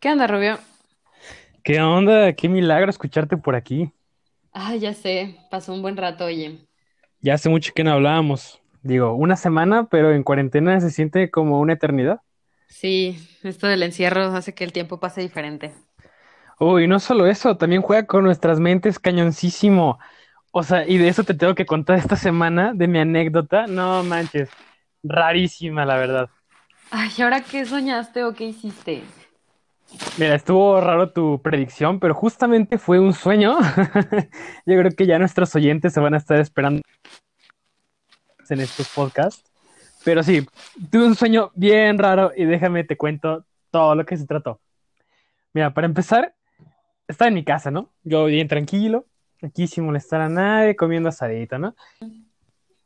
¿Qué onda, Rubio? ¿Qué onda? Qué milagro escucharte por aquí. Ah, ya sé, pasó un buen rato, oye. Ya hace mucho que no hablábamos. Digo, una semana, pero en cuarentena se siente como una eternidad. Sí, esto del encierro hace que el tiempo pase diferente. Uy, no solo eso, también juega con nuestras mentes cañoncísimo. O sea, y de eso te tengo que contar esta semana, de mi anécdota. No manches, rarísima, la verdad. Ay, ¿y ahora qué soñaste o qué hiciste? Mira, estuvo raro tu predicción, pero justamente fue un sueño. Yo creo que ya nuestros oyentes se van a estar esperando en estos podcasts. Pero sí, tuve un sueño bien raro y déjame te cuento todo lo que se trató. Mira, para empezar, estaba en mi casa, ¿no? Yo bien tranquilo, aquí sin molestar a nadie, comiendo asadito, ¿no?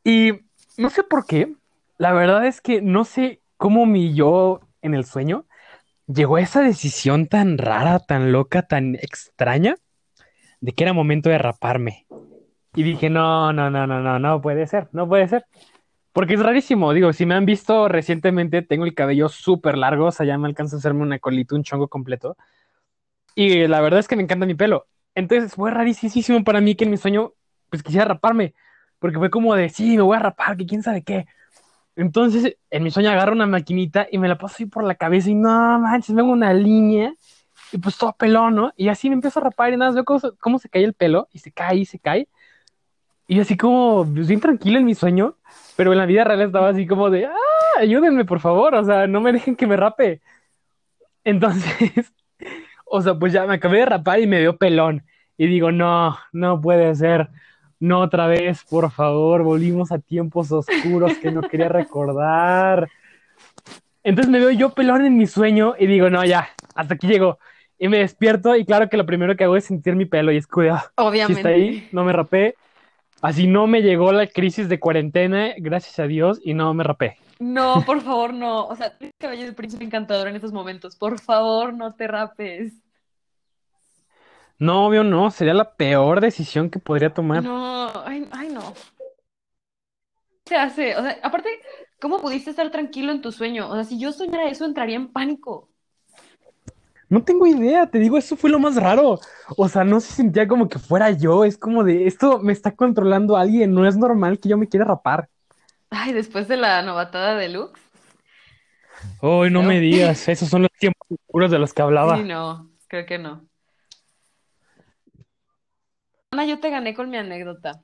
Y no sé por qué, la verdad es que no sé cómo mi yo en el sueño llegó a esa decisión tan rara, tan loca, tan extraña, de que era momento de raparme. Y dije, no, no, no, no, no, no puede ser, no puede ser. Porque es rarísimo, digo, si me han visto recientemente, tengo el cabello súper largo, o sea, ya me alcanza a hacerme una colita, un chongo completo. Y la verdad es que me encanta mi pelo. Entonces fue rarísimo para mí que en mi sueño, pues quisiera raparme. Porque fue como de, sí, me voy a rapar, que quién sabe qué. Entonces, en mi sueño agarro una maquinita y me la paso ahí por la cabeza y no manches, me hago una línea y pues todo pelón, ¿no? Y así me empiezo a rapar y nada, veo cómo, cómo se cae el pelo y se cae y se cae. Y así como, pues, bien tranquilo en mi sueño, pero en la vida real estaba así como de, ah, ayúdenme por favor, o sea, no me dejen que me rape. Entonces, o sea, pues ya me acabé de rapar y me veo pelón. Y digo, no, no puede ser. No otra vez, por favor, volvimos a tiempos oscuros que no quería recordar. Entonces me veo yo pelón en mi sueño y digo, no, ya, hasta aquí llego. Y me despierto y claro que lo primero que hago es sentir mi pelo y es cuidado. Si está ahí, Obviamente. no me rapé. Así no me llegó la crisis de cuarentena, gracias a Dios, y no me rapé. No, por favor, no. O sea, tienes cabello de príncipe encantador en estos momentos. Por favor, no te rapes. No, obvio no, sería la peor decisión que podría tomar. No, ay, ay, no. Se hace, o sea, aparte, ¿cómo pudiste estar tranquilo en tu sueño? O sea, si yo soñara eso, entraría en pánico. No tengo idea, te digo, eso fue lo más raro. O sea, no se sentía como que fuera yo, es como de, esto me está controlando alguien, no es normal que yo me quiera rapar. Ay, después de la novatada de Lux. Ay, no me digas, esos son los tiempos oscuros de los que Sí, hablaba. no, creo que no. Ana, yo te gané con mi anécdota.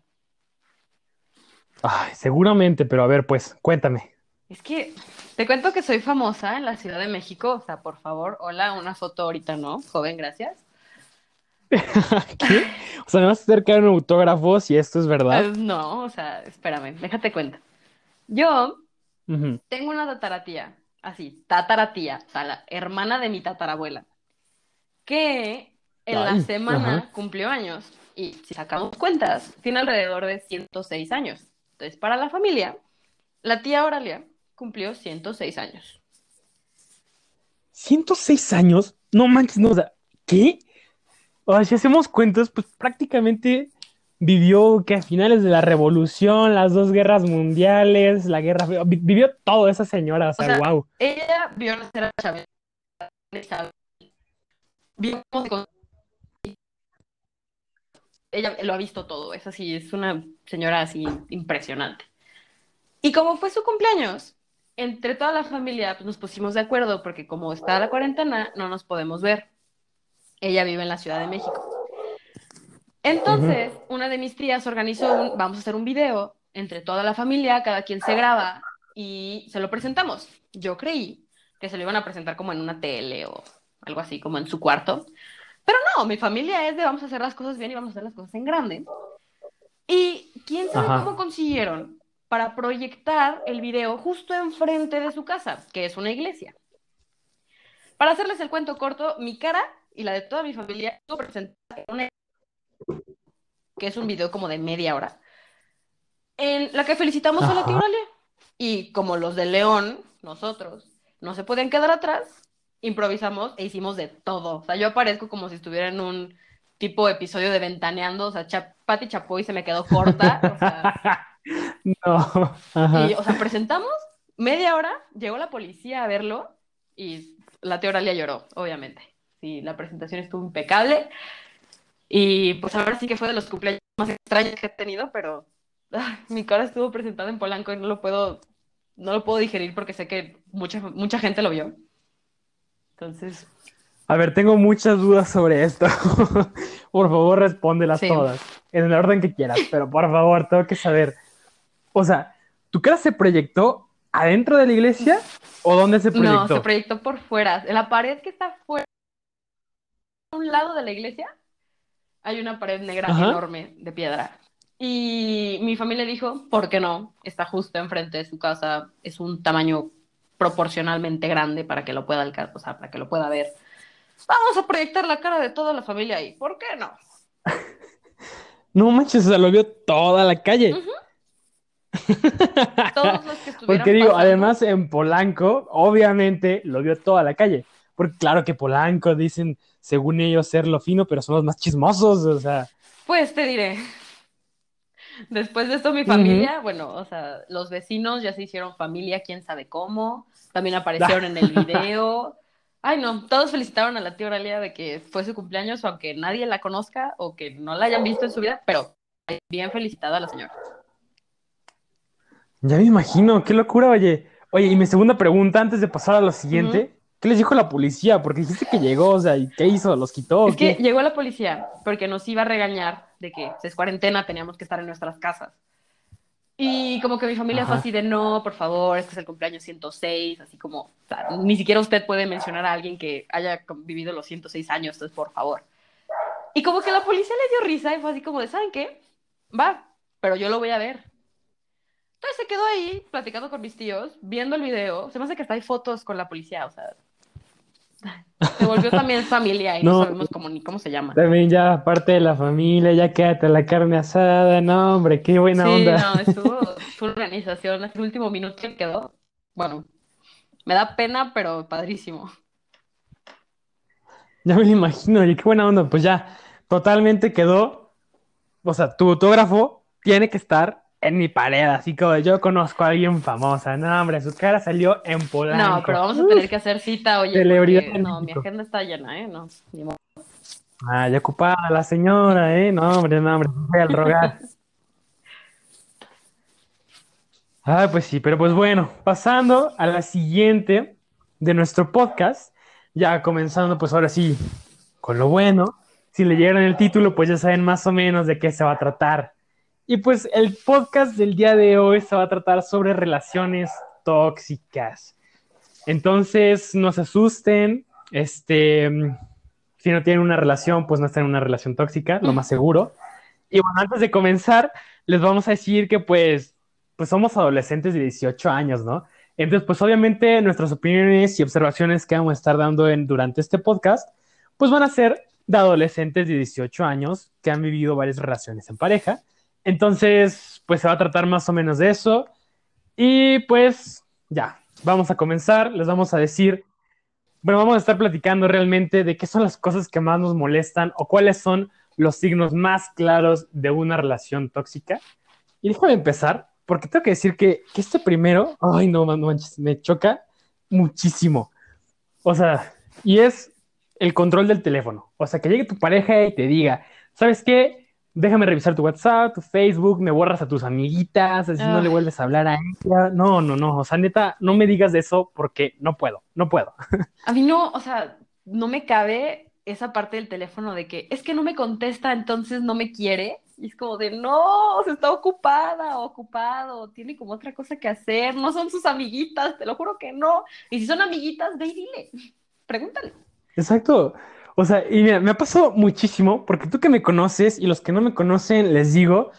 Ay, seguramente, pero a ver, pues, cuéntame. Es que te cuento que soy famosa en la Ciudad de México. O sea, por favor, hola, una foto ahorita, ¿no? Joven, gracias. ¿Qué? O sea, me vas a acercar un autógrafo si esto es verdad. Eh, no, o sea, espérame, déjate cuenta. Yo tengo una tataratía, así, tataratía, o sea, la hermana de mi tatarabuela, que en la semana ajá. cumplió años. Y si sacamos cuentas, tiene alrededor de 106 años. Entonces, para la familia, la tía Oralia cumplió 106 años. 106 años, no manches, no, o sea, ¿qué? O sea, si hacemos cuentas, pues prácticamente vivió que a finales de la revolución, las dos guerras mundiales, la guerra, vivió todo esa señora, o O sea, wow. ella vio nacer a Chávez, vio cómo se ella lo ha visto todo, es así, es una señora así impresionante. Y como fue su cumpleaños, entre toda la familia pues, nos pusimos de acuerdo porque como está la cuarentena, no nos podemos ver. Ella vive en la Ciudad de México. Entonces, una de mis tías organizó un, vamos a hacer un video entre toda la familia, cada quien se graba y se lo presentamos. Yo creí que se lo iban a presentar como en una tele o algo así, como en su cuarto. Pero no, mi familia es de vamos a hacer las cosas bien y vamos a hacer las cosas en grande. Y quién sabe Ajá. cómo consiguieron para proyectar el video justo enfrente de su casa, que es una iglesia. Para hacerles el cuento corto, mi cara y la de toda mi familia estuvo presentada en una que es un video como de media hora, en la que felicitamos a la. Oralia. Y como los de León, nosotros, no se podían quedar atrás, improvisamos e hicimos de todo. O sea, yo aparezco como si estuviera en un tipo episodio de Ventaneando, o sea, Chap Pati Chapoy se me quedó corta, o sea, No, y, ajá. o sea, presentamos media hora, llegó la policía a verlo y la tía Oralia lloró, obviamente. Sí, la presentación estuvo impecable. Y pues ahora sí que fue de los cumpleaños más extraños que he tenido, pero mi cara estuvo presentada en Polanco y no lo puedo, no lo puedo digerir porque sé que mucha, mucha gente lo vio. Entonces. A ver, tengo muchas dudas sobre esto. por favor, respóndelas todas. En el orden que quieras, pero por favor, tengo que saber. O sea, ¿tu cara se proyectó adentro de la iglesia o dónde se proyectó? No, se proyectó por fuera. En la pared que está fuera, a un lado de la iglesia, hay una pared negra enorme de piedra. Y mi familia dijo, ¿por qué no? Está justo enfrente de su casa, es un tamaño proporcionalmente grande para que lo pueda alcanzar, o sea, para que lo pueda ver. Vamos a proyectar la cara de toda la familia ahí, ¿por qué no? no manches, se lo vio toda la calle. Todos los que Porque digo, además en Polanco, obviamente lo vio toda la calle. Porque claro que Polanco dicen, según ellos, ser lo fino, pero son los más chismosos, o sea. Pues te diré. Después de esto, mi familia, bueno, o sea, los vecinos ya se hicieron familia, quién sabe cómo. También aparecieron en el video. Ay, no, todos felicitaron a la tía Aurelia de que fue su cumpleaños, aunque nadie la conozca o que no la hayan visto en su vida, pero bien felicitada a la señora. Ya me imagino, qué locura, oye. Oye, y mi segunda pregunta, antes de pasar a lo siguiente, ¿qué les dijo la policía? Porque dijiste que llegó, o sea, ¿y qué hizo? ¿Los quitó? Es que llegó la policía porque nos iba a regañar de que es cuarentena, teníamos que estar en nuestras casas. Y como que mi familia fue así de, no, por favor, este es el cumpleaños 106, así como, o sea, ni siquiera usted puede mencionar a alguien que haya vivido los 106 años, entonces, por favor. Y como que la policía le dio risa y fue así como de, ¿saben qué? Va, pero yo lo voy a ver. Entonces se quedó ahí platicando con mis tíos, viendo el video. Se me hace que hasta hay fotos con la policía, o sea. Se volvió también familia y no, sabemos cómo, ni cómo se llama. También ya parte de la familia, ya quédate la carne asada, no hombre, qué buena sí, onda. no, estuvo su organización, el último minuto que quedó. Bueno, me da pena, pero padrísimo. Ya me lo imagino, y qué buena onda, pues ya, totalmente quedó, o sea, tu autógrafo tiene que estar en mi pared, así como yo conozco a alguien famosa. No, hombre, su cara salió en Polanco. No, pero vamos a tener que hacer cita, oye. Porque, no, mi agenda está llena, ¿eh? No, ni modo. Ah, ya ocupada la señora, ¿eh? No, hombre, no, hombre, voy al rogar. ah, pues sí, pero pues bueno, pasando a la siguiente de nuestro podcast, ya comenzando pues ahora sí con lo bueno. Si leyeron el título, pues ya saben más o menos de qué se va a tratar y pues el podcast del día de hoy se va a tratar sobre relaciones tóxicas. Entonces, no se asusten. Este, si no tienen una relación, pues no están en una relación tóxica, lo más seguro. Y bueno, antes de comenzar, les vamos a decir que pues, pues somos adolescentes de 18 años, ¿no? Entonces, pues obviamente nuestras opiniones y observaciones que vamos a estar dando en, durante este podcast, pues van a ser de adolescentes de 18 años que han vivido varias relaciones en pareja entonces, pues se va a tratar más o menos de eso. Y pues ya, vamos a comenzar. Les vamos a decir, bueno, vamos a estar platicando realmente de qué son las cosas que más nos molestan o cuáles son los signos más claros de una relación tóxica. Y déjame empezar, porque tengo que decir que, este primero, ay, no, no manches, me choca muchísimo. O sea, y es el control del teléfono. O sea, que llegue tu pareja y te diga, ¿sabes qué? Déjame revisar tu WhatsApp, tu Facebook, me borras a tus amiguitas, así no le vuelves a hablar a ella. No, no, no, o sea, neta, no me digas de eso porque no puedo, no puedo. A mí no, o sea, no me cabe esa parte del teléfono de que es que no me contesta, entonces no me quiere. Y es como de, no, se está ocupada o ocupado, tiene como otra cosa que hacer, no son sus amiguitas, te lo juro que no. Y si son amiguitas, ve y dile, pregúntale. Exacto. O sea, y mira, me ha pasado muchísimo, porque tú que me conoces y los que no me conocen, les digo,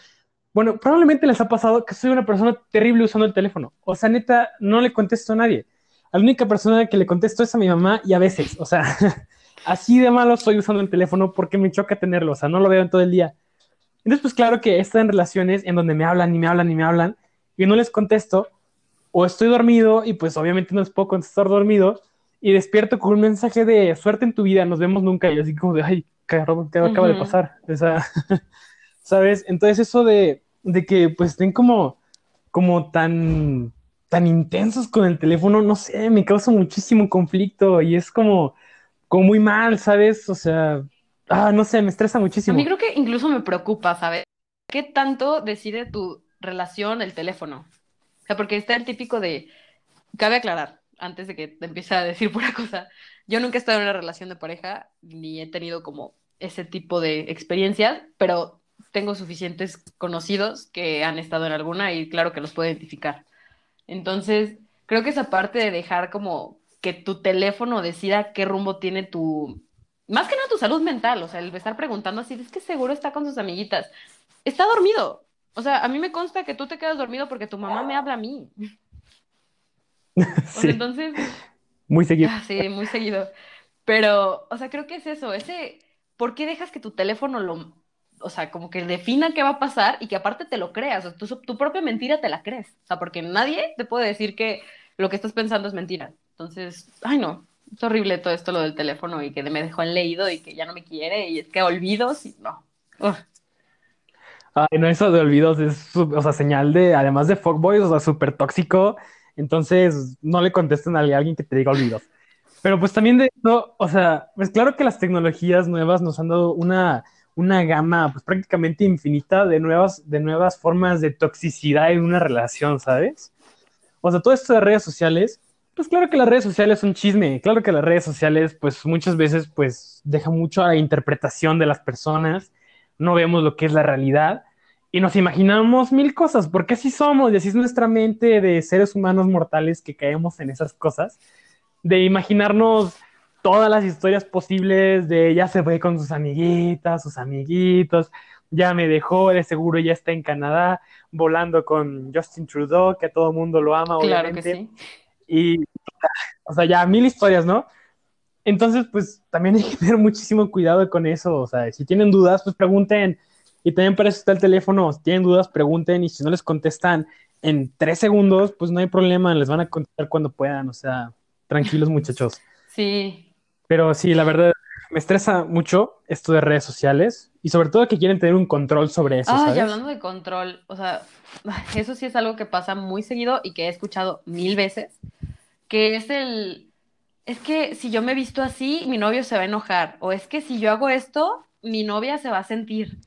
bueno, probablemente les ha pasado que soy una persona terrible usando el teléfono. O sea, neta, no le contesto a nadie. la única persona que le contesto es a mi mamá y a veces, o sea, así de malo soy usando el teléfono porque me choca tenerlo, o sea, no lo veo en todo el día. Entonces, pues claro que estoy en relaciones en donde me hablan y me hablan y me hablan y no les contesto, o estoy dormido y pues obviamente no les puedo contestar dormido, y despierto con un mensaje de suerte en tu vida, nos vemos nunca. Y así como de, ay, ¿qué acaba de pasar? Esa, ¿Sabes? Entonces eso de, de, que pues estén como, como tan, tan intensos con el teléfono, no sé, me causa muchísimo conflicto y es como, como muy mal, ¿sabes? O sea, ah, no sé, me estresa A muchísimo. mí creo que incluso me preocupa, ¿sabes? ¿Qué tanto decide tu relación el teléfono? O sea, porque está el típico de, cabe aclarar, antes de que te empiece a decir pura cosa, yo nunca he estado en una relación de pareja, ni he tenido como ese tipo de experiencias, pero tengo suficientes conocidos que han estado en alguna y claro que los puedo identificar. Entonces, creo que esa parte de dejar como que tu teléfono decida qué rumbo tiene tu, más que nada tu salud mental, o sea, el estar preguntando así, es que seguro está con sus amiguitas, está dormido. O sea, a mí me consta que tú te quedas dormido porque tu mamá me habla a mí. O sea, entonces, muy seguido. ah, sí, muy seguido. Pero, o sea, creo que es eso, ese, ¿por qué dejas que tu teléfono lo, o sea, como que defina qué va a pasar y que aparte te lo creas, o sea, tu, tu propia mentira te la crees, o sea, porque nadie te puede decir que lo que estás pensando es mentira. Entonces, ay no, es horrible todo esto lo del teléfono y que me dejó en leído y que ya no me quiere y es que olvidos y no. Ugh. Ay, no, eso de olvidos es, o sea, señal de, además de fuckboys, o sea, súper tóxico. Entonces, no le contesten a alguien que te diga olvidos. Pero pues también de eso, o sea, pues claro que las tecnologías nuevas nos han dado una, una gama pues prácticamente infinita de nuevas, de nuevas formas de toxicidad en una relación, ¿sabes? O sea, todo esto de redes sociales, pues claro que las redes sociales son chisme, claro que las redes sociales pues muchas veces pues dejan mucho a la interpretación de las personas, no vemos lo que es la realidad y nos imaginamos mil cosas, porque así somos y así es nuestra mente de seres humanos mortales que caemos en esas cosas de imaginarnos todas las historias posibles de ya se fue con sus amiguitas, sus amiguitos, ya me dejó, de seguro ya está en Canadá, volando con Justin Trudeau, que todo el mundo lo ama, Claro que obviamente. sí. Y, o sea, ya mil historias, ¿no? Entonces, pues también hay que tener muchísimo cuidado con eso. O sea, si tienen dudas, pues pregunten. Y también para eso está el teléfono. Si tienen dudas, pregunten. Y si no les contestan en tres segundos, pues no hay problema. Les van a contestar cuando puedan. O sea, tranquilos, muchachos. Sí. Pero sí, la verdad, me estresa mucho esto de redes sociales. Y sobre todo que quieren tener un control sobre eso, Ah, y hablando de control, o sea, eso sí es algo que pasa muy seguido y que he escuchado mil veces, que es el, es que si yo me visto así, mi novio se va a enojar, o es que si yo hago esto, mi novia se va a sentir.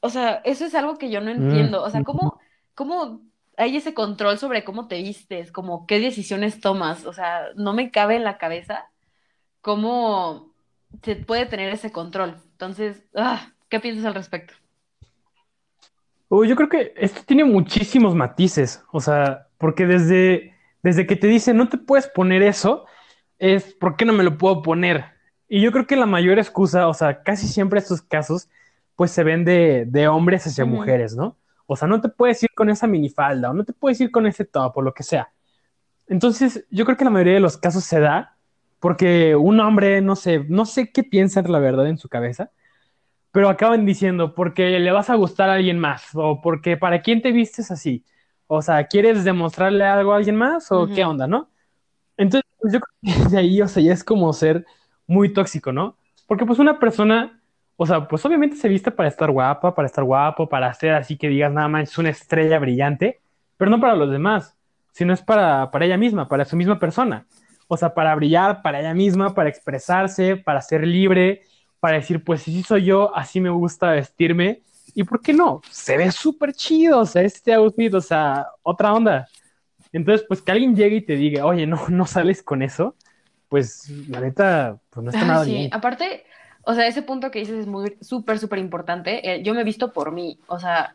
O sea, eso es algo que yo no Mm, entiendo. O sea, ¿cómo, cómo hay ese control sobre cómo te vistes, como qué decisiones tomas? O sea, no me cabe en la cabeza cómo se puede tener ese control. Entonces, ah, ¿qué piensas al respecto? Uy, yo creo que esto tiene muchísimos matices, o sea, porque desde, desde que te dicen no te puedes poner eso, es ¿por qué no me lo puedo poner? Y yo creo que la mayor excusa, o sea, casi siempre estos casos, pues se ven de, de hombres hacia Ujú. mujeres, ¿no? O sea, no te puedes ir con esa minifalda o no te puedes ir con ese top o lo que sea. Entonces, yo creo que la mayoría de los casos se da porque un hombre, no sé, no sé qué piensa la verdad en su cabeza pero acaban diciendo porque le vas a gustar a alguien más o porque para quién te vistes así. O sea, ¿quieres demostrarle algo a alguien más o qué Ujú. onda, no? Entonces, pues, yo creo que de ahí, o sea, ya es como ser muy tóxico, ¿no? Porque pues una persona, o sea, pues obviamente se viste para estar guapa, para estar guapo, para ser así que digas nada más es una estrella brillante, pero no para los demás, sino es para, para ella misma, para su misma persona. O sea, para brillar, para ella misma, para expresarse, para ser libre, para decir, pues sí soy yo, así me gusta vestirme. ¿Y por qué no? Se ve súper chido, o sea, este outfit, o sea, otra onda. Entonces, pues que alguien llegue y te diga, oye, no, no sales con eso, pues la neta, pues no está Ay, nada sí, bien. aparte, o sea, ese punto que dices es muy súper, súper importante. Eh, yo me he visto por mí, o sea,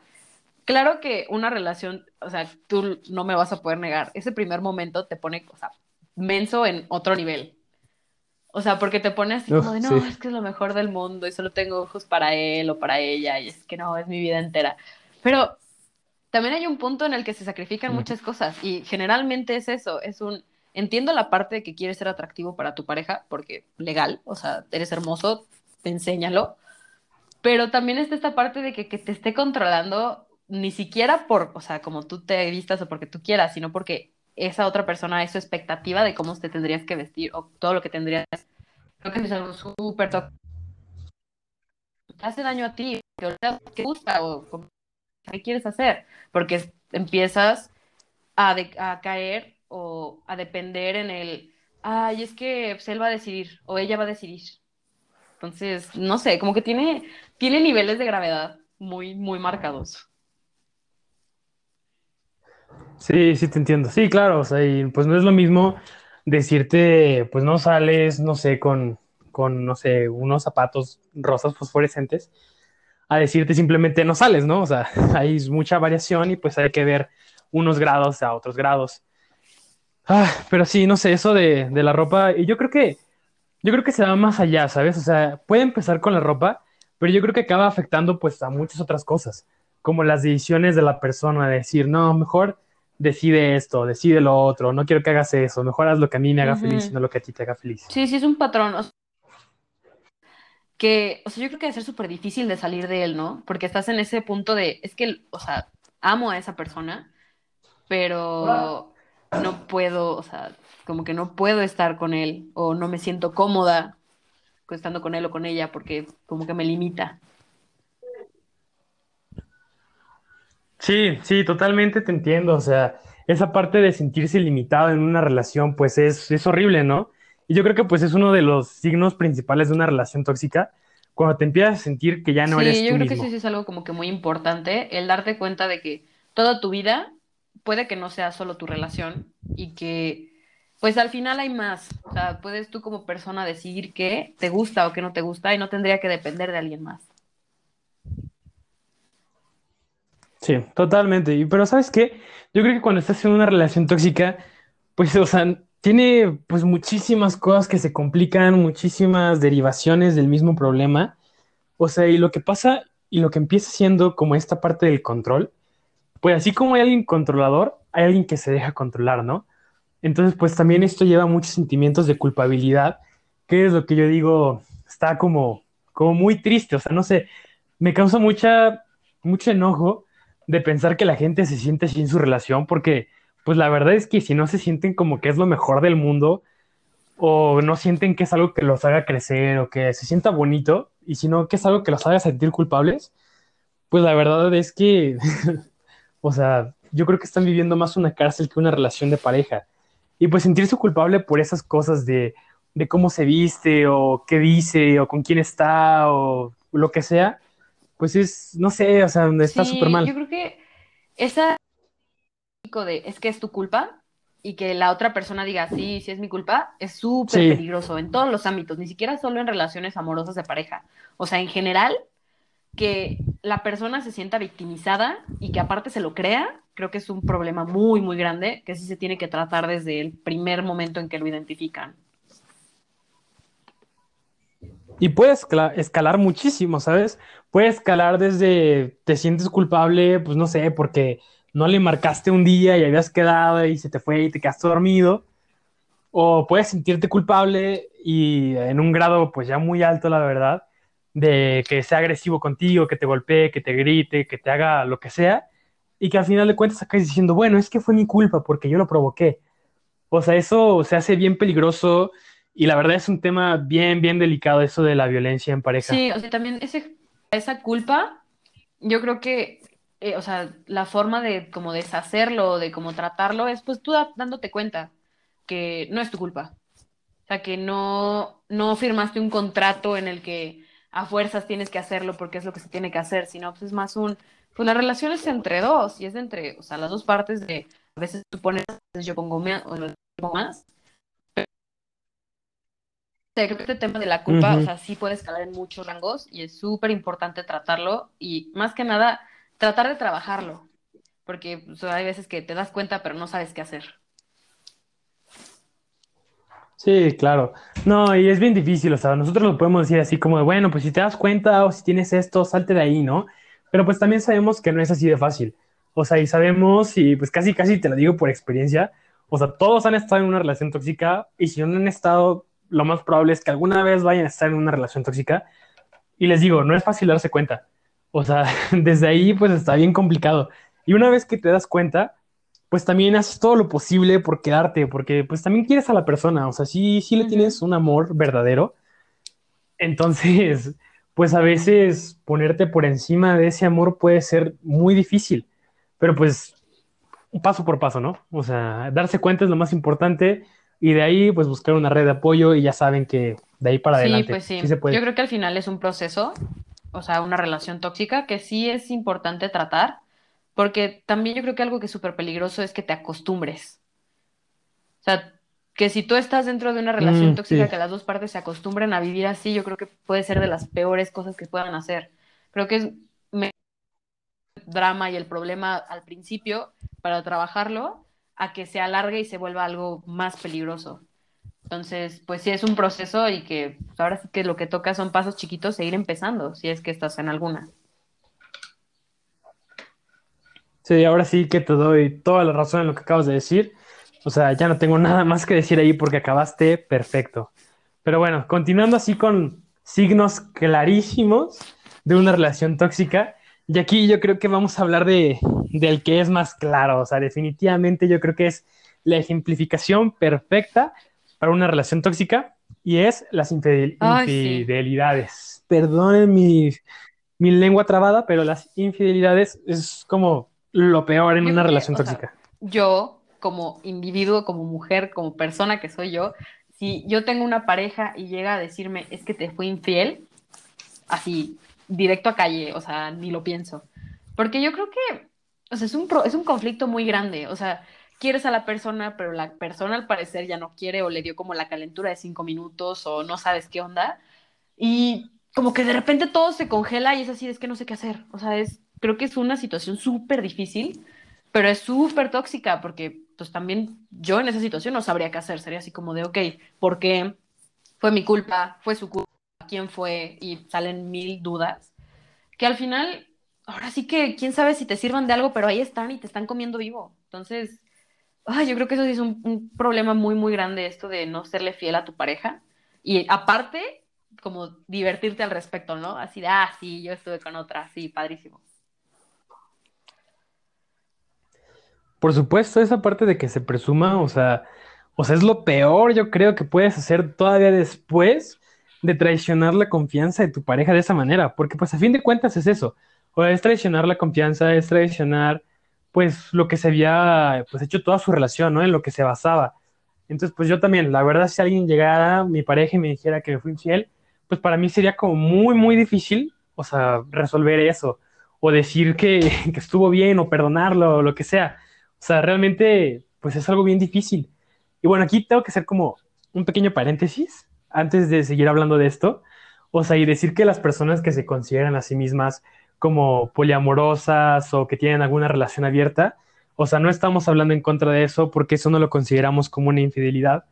claro que una relación, o sea, tú no me vas a poder negar, ese primer momento te pone, o sea, menso en otro nivel. O sea, porque te pone así como de, no, sí. es que es lo mejor del mundo y solo tengo ojos para él o para ella y es que no, es mi vida entera. Pero también hay un punto en el que se sacrifican Mm. muchas cosas y generalmente es eso, es un, entiendo la parte de que quieres ser atractivo para tu pareja, porque legal, o sea, eres hermoso, enséñalo, pero también está esta parte de que, que te esté controlando ni siquiera por, o sea, como tú te vistas o porque tú quieras, sino porque esa otra persona es su expectativa de cómo te tendrías que vestir o todo lo que tendrías. Creo que es algo súper. Te hace daño a ti, te gusta o qué quieres hacer, porque empiezas a, a caer o a depender en el, ay, es que él va a decidir o ella va a decidir. Entonces, no sé, como que tiene, tiene niveles de gravedad muy, muy marcados. Sí, sí te entiendo. Sí, claro, o sea, y pues no es lo mismo decirte, pues no sales, no sé, con, con, no sé, unos zapatos rosas fosforescentes, a decirte simplemente no sales, ¿no? O sea, hay mucha variación y pues hay que ver unos grados a otros grados. Ah, pero sí, no sé, eso de, de la ropa, y yo creo que, yo creo que se va más allá, ¿sabes? O sea, puede empezar con la ropa, pero yo creo que acaba afectando pues a muchas otras cosas, como las decisiones de la persona, de decir, no, mejor decide esto, decide lo otro, no quiero que hagas eso, mejor haz lo que a mí me haga feliz y no lo que a ti te haga feliz. Sí, sí, es un patrón. O sea, que, o sea, yo creo que debe ser súper difícil de salir de él, ¿no? Porque estás en ese punto de, es que, o sea, amo a esa persona, pero no puedo, o sea, como que no puedo estar con él o no me siento cómoda estando con él o con ella porque como que me limita. Sí, sí, totalmente te entiendo. O sea, esa parte de sentirse limitado en una relación, pues es, es horrible, ¿no? Y yo creo que pues es uno de los signos principales de una relación tóxica, cuando te empiezas a sentir que ya no eres Sí, yo creo que sí es algo como que muy importante, el darte cuenta de que toda tu vida puede que no sea solo tu relación y que pues al final hay más. O sea, puedes tú como persona decidir qué te gusta o qué no te gusta y no tendría que depender de alguien más. Sí, totalmente. Pero ¿sabes qué? Yo creo que cuando estás en una relación tóxica, pues, o sea, tiene pues muchísimas cosas que se complican, muchísimas derivaciones del mismo problema. O sea, y lo que pasa y lo que empieza siendo como esta parte del control, pues así como hay alguien controlador, hay alguien que se deja controlar, ¿no? Entonces, pues también esto lleva muchos sentimientos de culpabilidad, que es lo que yo digo, está como, como muy triste, o sea, no sé, me causa mucha, mucho enojo de pensar que la gente se siente en su relación, porque pues la verdad es que si no se sienten como que es lo mejor del mundo, o no sienten que es algo que los haga crecer, o que se sienta bonito, y si no que es algo que los haga sentir culpables, pues la verdad es que, o sea, yo creo que están viviendo más una cárcel que una relación de pareja. Y pues sentirse culpable por esas cosas de, de cómo se viste o qué dice o con quién está o lo que sea, pues es, no sé, o sea, está súper Sí, mal. yo creo que esa de es que es tu culpa y que la otra persona diga sí, sí es mi culpa, es súper Sí, peligroso en todos los ámbitos, ni siquiera solo en relaciones amorosas de pareja. O sea, en general, que la persona se sienta victimizada y que aparte se lo crea, creo que es un problema muy, muy grande que sí se tiene que tratar desde el primer momento en que lo identifican. y puede escala- escalar muchísimo, ¿sabes? Puede escalar desde te sientes culpable, pues no sé, porque no le marcaste un día y habías quedado y se te fue y te quedaste dormido, o puedes sentirte culpable y en un grado pues ya muy alto, la verdad, de que sea agresivo contigo, que te golpee, que te grite, que te haga lo que sea, y que al final de cuentas acabes diciendo, bueno, es que fue mi culpa porque yo lo provoqué. O sea, eso se hace bien peligroso y la verdad es un tema bien, bien delicado eso de la violencia en pareja. Sí, o sea, también ese, esa culpa, yo creo que, eh, o sea, la forma de como deshacerlo, de como tratarlo, es pues tú dándote cuenta que no es tu culpa. O sea, que no, no firmaste un contrato en el que a fuerzas tienes que hacerlo porque es lo que se tiene que hacer, sino pues es más un, pues la relación es entre dos y es entre, o sea, las dos partes de, a veces tú pones, yo pongo más, o yo pongo más. sea, creo que este tema de la culpa, o Ujú. sea, sí puede escalar en muchos rangos y es súper importante tratarlo y más que nada tratar de trabajarlo, porque o sea, hay veces que te das cuenta pero no sabes qué hacer. Sí, claro. No, y es bien difícil, o sea, nosotros lo podemos decir así como de, bueno, pues si te das cuenta o si tienes esto, salte de ahí, ¿no? Pero pues también sabemos que no es así de fácil. O sea, y sabemos, y pues casi, casi te lo digo por experiencia, o sea, todos han estado en una relación tóxica y si no han estado, lo más probable es que alguna vez vayan a estar en una relación tóxica. Y les digo, no es fácil darse cuenta. O sea, desde ahí pues está bien complicado. Y una vez que te das cuenta, pues también haces todo lo posible por quedarte, porque pues también quieres a la persona, o sea, sí, sí le tienes un amor verdadero, entonces, pues a veces ponerte por encima de ese amor puede ser muy difícil, pero pues paso por paso, ¿no? O sea, darse cuenta es lo más importante y de ahí pues buscar una red de apoyo y ya saben que de ahí para adelante. Sí, pues sí. sí se puede. Yo creo que al final es un proceso, o sea, una relación tóxica que sí es importante tratar, porque también yo creo que algo que es súper peligroso es que te acostumbres. O sea, que si tú estás dentro de una relación Mm, tóxica, sí. que las dos partes se acostumbren a vivir así, yo creo que puede ser de las peores cosas que puedan hacer. Creo que es me- drama y el problema al principio para trabajarlo a que se alargue y se vuelva algo más peligroso. Entonces, pues sí es un proceso y que pues, ahora sí que lo que toca son pasos chiquitos e ir empezando, si es que estás en alguna. Sí, ahora sí que te doy toda la razón en lo que acabas de decir. O sea, ya no tengo nada más que decir ahí porque acabaste perfecto. Pero bueno, continuando así con signos clarísimos de una relación tóxica. Y aquí yo creo que vamos a hablar de, del que es más claro. O sea, definitivamente yo creo que es la ejemplificación perfecta para una relación tóxica y es las infidel- Ay, sí. infidelidades. Perdonen mi, mi lengua trabada, pero las infidelidades es como lo peor en Yo una que, relación o sea, tóxica. yo, como individuo, como mujer, como persona que soy yo, si yo tengo una pareja y llega a decirme, es que te fui infiel, así, directo a calle, o sea, ni lo pienso. Porque yo creo que, o sea, es un, pro- es un conflicto muy grande, o sea, quieres a la persona, pero la persona al parecer ya no quiere o le dio como la calentura de cinco minutos o no sabes qué onda. Y como que de repente todo se congela y es así, es que no sé qué hacer. O sea, es, creo que es una situación súper difícil, pero es súper tóxica porque pues también yo en esa situación no sabría qué hacer. Sería así como de, ok, ¿por qué? Fue mi culpa, fue su culpa, quién fue y salen mil dudas. Que al final, ahora sí que quién sabe si te sirvan de algo, pero ahí están y te están comiendo vivo. Entonces, ay, yo creo que eso sí es un, un problema muy, muy grande, esto de no serle fiel a tu pareja. Y aparte, como divertirte al respecto, ¿no? Así de, ah, sí, yo estuve con otra, sí, padrísimo. Por supuesto, esa parte de que se presuma, o sea, o sea, es lo peor, yo creo que puedes hacer todavía después de traicionar la confianza de tu pareja de esa manera, porque pues a fin de cuentas es eso, o es traicionar la confianza, es traicionar pues lo que se había pues hecho toda su relación, ¿no? En lo que se basaba. Entonces, pues yo también, la verdad, si alguien llegara, mi pareja, y me dijera que me fui infiel, pues para mí sería como muy, muy difícil, o sea, resolver eso, o decir que, que estuvo bien, o perdonarlo, o lo que sea. Sea, realmente, pues es algo bien difícil. Y bueno, aquí tengo que hacer como un pequeño paréntesis antes de seguir hablando de esto. O sea, y decir que las personas que se consideran a sí mismas como poliamorosas o que tienen alguna relación abierta, o sea, no estamos hablando en contra de eso porque eso no lo consideramos como una infidelidad,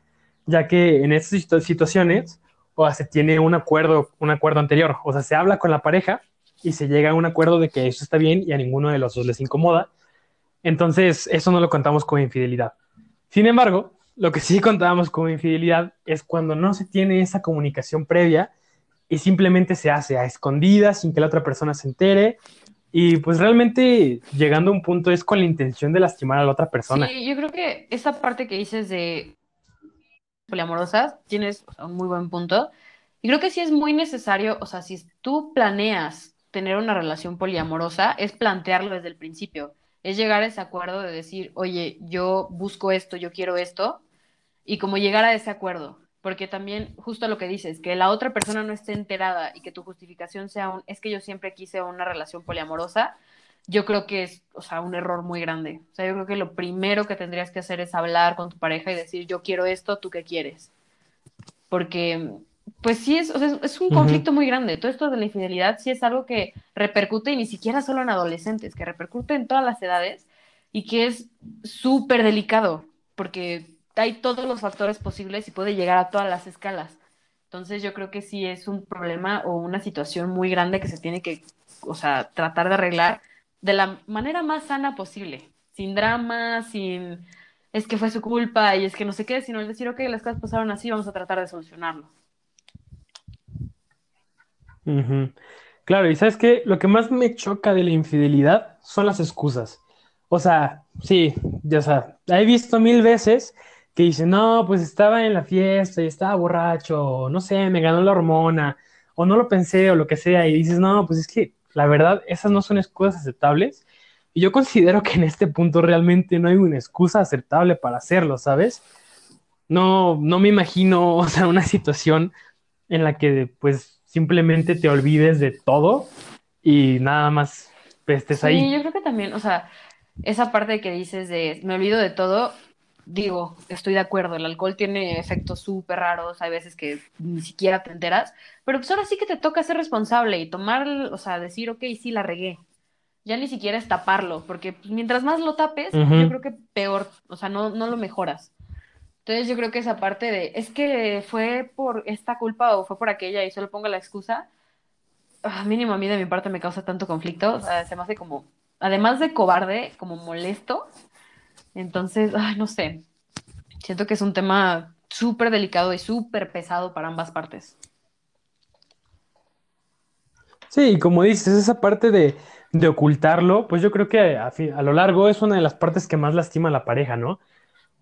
ya que en estas situ- situaciones, o sea, se tiene un acuerdo, un acuerdo anterior, o sea, se habla con la pareja y se llega a un acuerdo de que eso está bien y a ninguno de los dos les incomoda. Entonces, eso no lo contamos como infidelidad. Sin embargo, lo que sí contábamos como infidelidad es cuando no se tiene esa comunicación previa y simplemente se hace a escondidas sin que la otra persona se entere. Y pues realmente llegando a un punto es con la intención de lastimar a la otra persona. Sí, yo creo que esa parte que dices de poliamorosas, tienes un muy buen punto. Y creo que sí es muy necesario, o sea, si tú planeas tener una relación poliamorosa, es plantearlo desde el principio. Es llegar a ese acuerdo de decir, oye, yo busco esto, yo quiero esto, y como llegar a ese acuerdo. Porque también, justo lo que dices, que la otra persona no esté enterada y que tu justificación sea un, es que yo siempre quise una relación poliamorosa, yo creo que es, o sea, un error muy grande. O sea, yo creo que lo primero que tendrías que hacer es hablar con tu pareja y decir, yo quiero esto, ¿tú qué quieres? Porque, pues sí, es, o sea, es, un conflicto muy grande. Todo esto de la infidelidad sí es algo que repercute y ni siquiera solo en adolescentes, que repercute en todas las edades y que es súper delicado, porque hay todos los factores posibles y puede llegar a todas las escalas. Entonces yo creo que sí es un problema o una situación muy grande que se tiene que, o sea, tratar de arreglar de la manera más sana posible, sin drama, sin es que fue su culpa y es que no sé qué, sino el decir, ok, las cosas pasaron así, vamos a tratar de solucionarlo. Ujú. Claro, y sabes qué, lo que más me choca de la infidelidad son las excusas. O sea, sí, ya sea, he visto mil veces que dicen, no, pues estaba en la fiesta y estaba borracho, o no sé, me ganó la hormona, o no lo pensé, o lo que sea, y dices, no, pues es que la verdad, esas no son excusas aceptables. Y yo considero que en este punto realmente no hay una excusa aceptable para hacerlo, ¿sabes? no, no me imagino, o sea, una situación en la que pues simplemente te olvides de todo y nada más estés Sí, ahí. yo creo que también, o sea, esa parte que dices de me olvido de todo, digo, estoy de acuerdo, el alcohol tiene efectos súper raros, hay veces que ni siquiera te enteras, pero pues ahora sí que te toca ser responsable y tomar, o sea, decir, ok, sí, la regué. Ya ni siquiera es taparlo, porque pues, mientras más lo tapes, yo creo que peor, o sea, no, no lo mejoras. Entonces yo creo que esa parte de, es que fue por esta culpa o fue por aquella y solo pongo la excusa, ah, mínimo a mí de mi parte me causa tanto conflicto, o sea, se me hace como, además de cobarde, como molesto. Entonces, no sé, siento que es un tema súper delicado y súper pesado para ambas partes. Sí, como dices, esa parte de, de ocultarlo, pues yo creo que a, a lo largo es una de las partes que más lastima a la pareja, ¿no?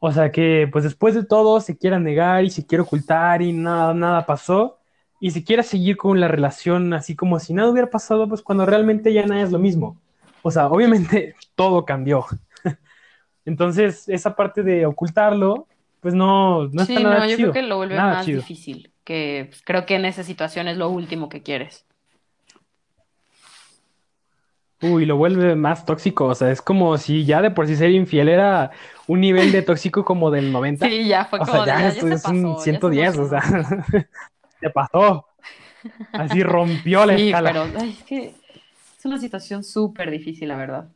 O sea que pues después de todo se quiera negar y se quiere ocultar y nada, nada pasó y se quiera seguir con la relación así como si nada hubiera pasado, pues cuando realmente ya nada es lo mismo. O sea, obviamente todo cambió. Entonces, esa parte de ocultarlo, pues no, no está Sí, nada no, yo chido. creo que lo vuelve Nada más chido. difícil, que pues, creo que en esa situación es lo último que quieres. Uy, lo vuelve más tóxico. O sea, es como si ya de por sí ser infiel era un nivel de tóxico como del 90. Sí, ya fue O como sea, de, ya ya, esto ya es un pasó, ya se 110, o sea, se pasó. Así rompió la Sí, escala. pero ay, es que es una situación súper difícil, la verdad.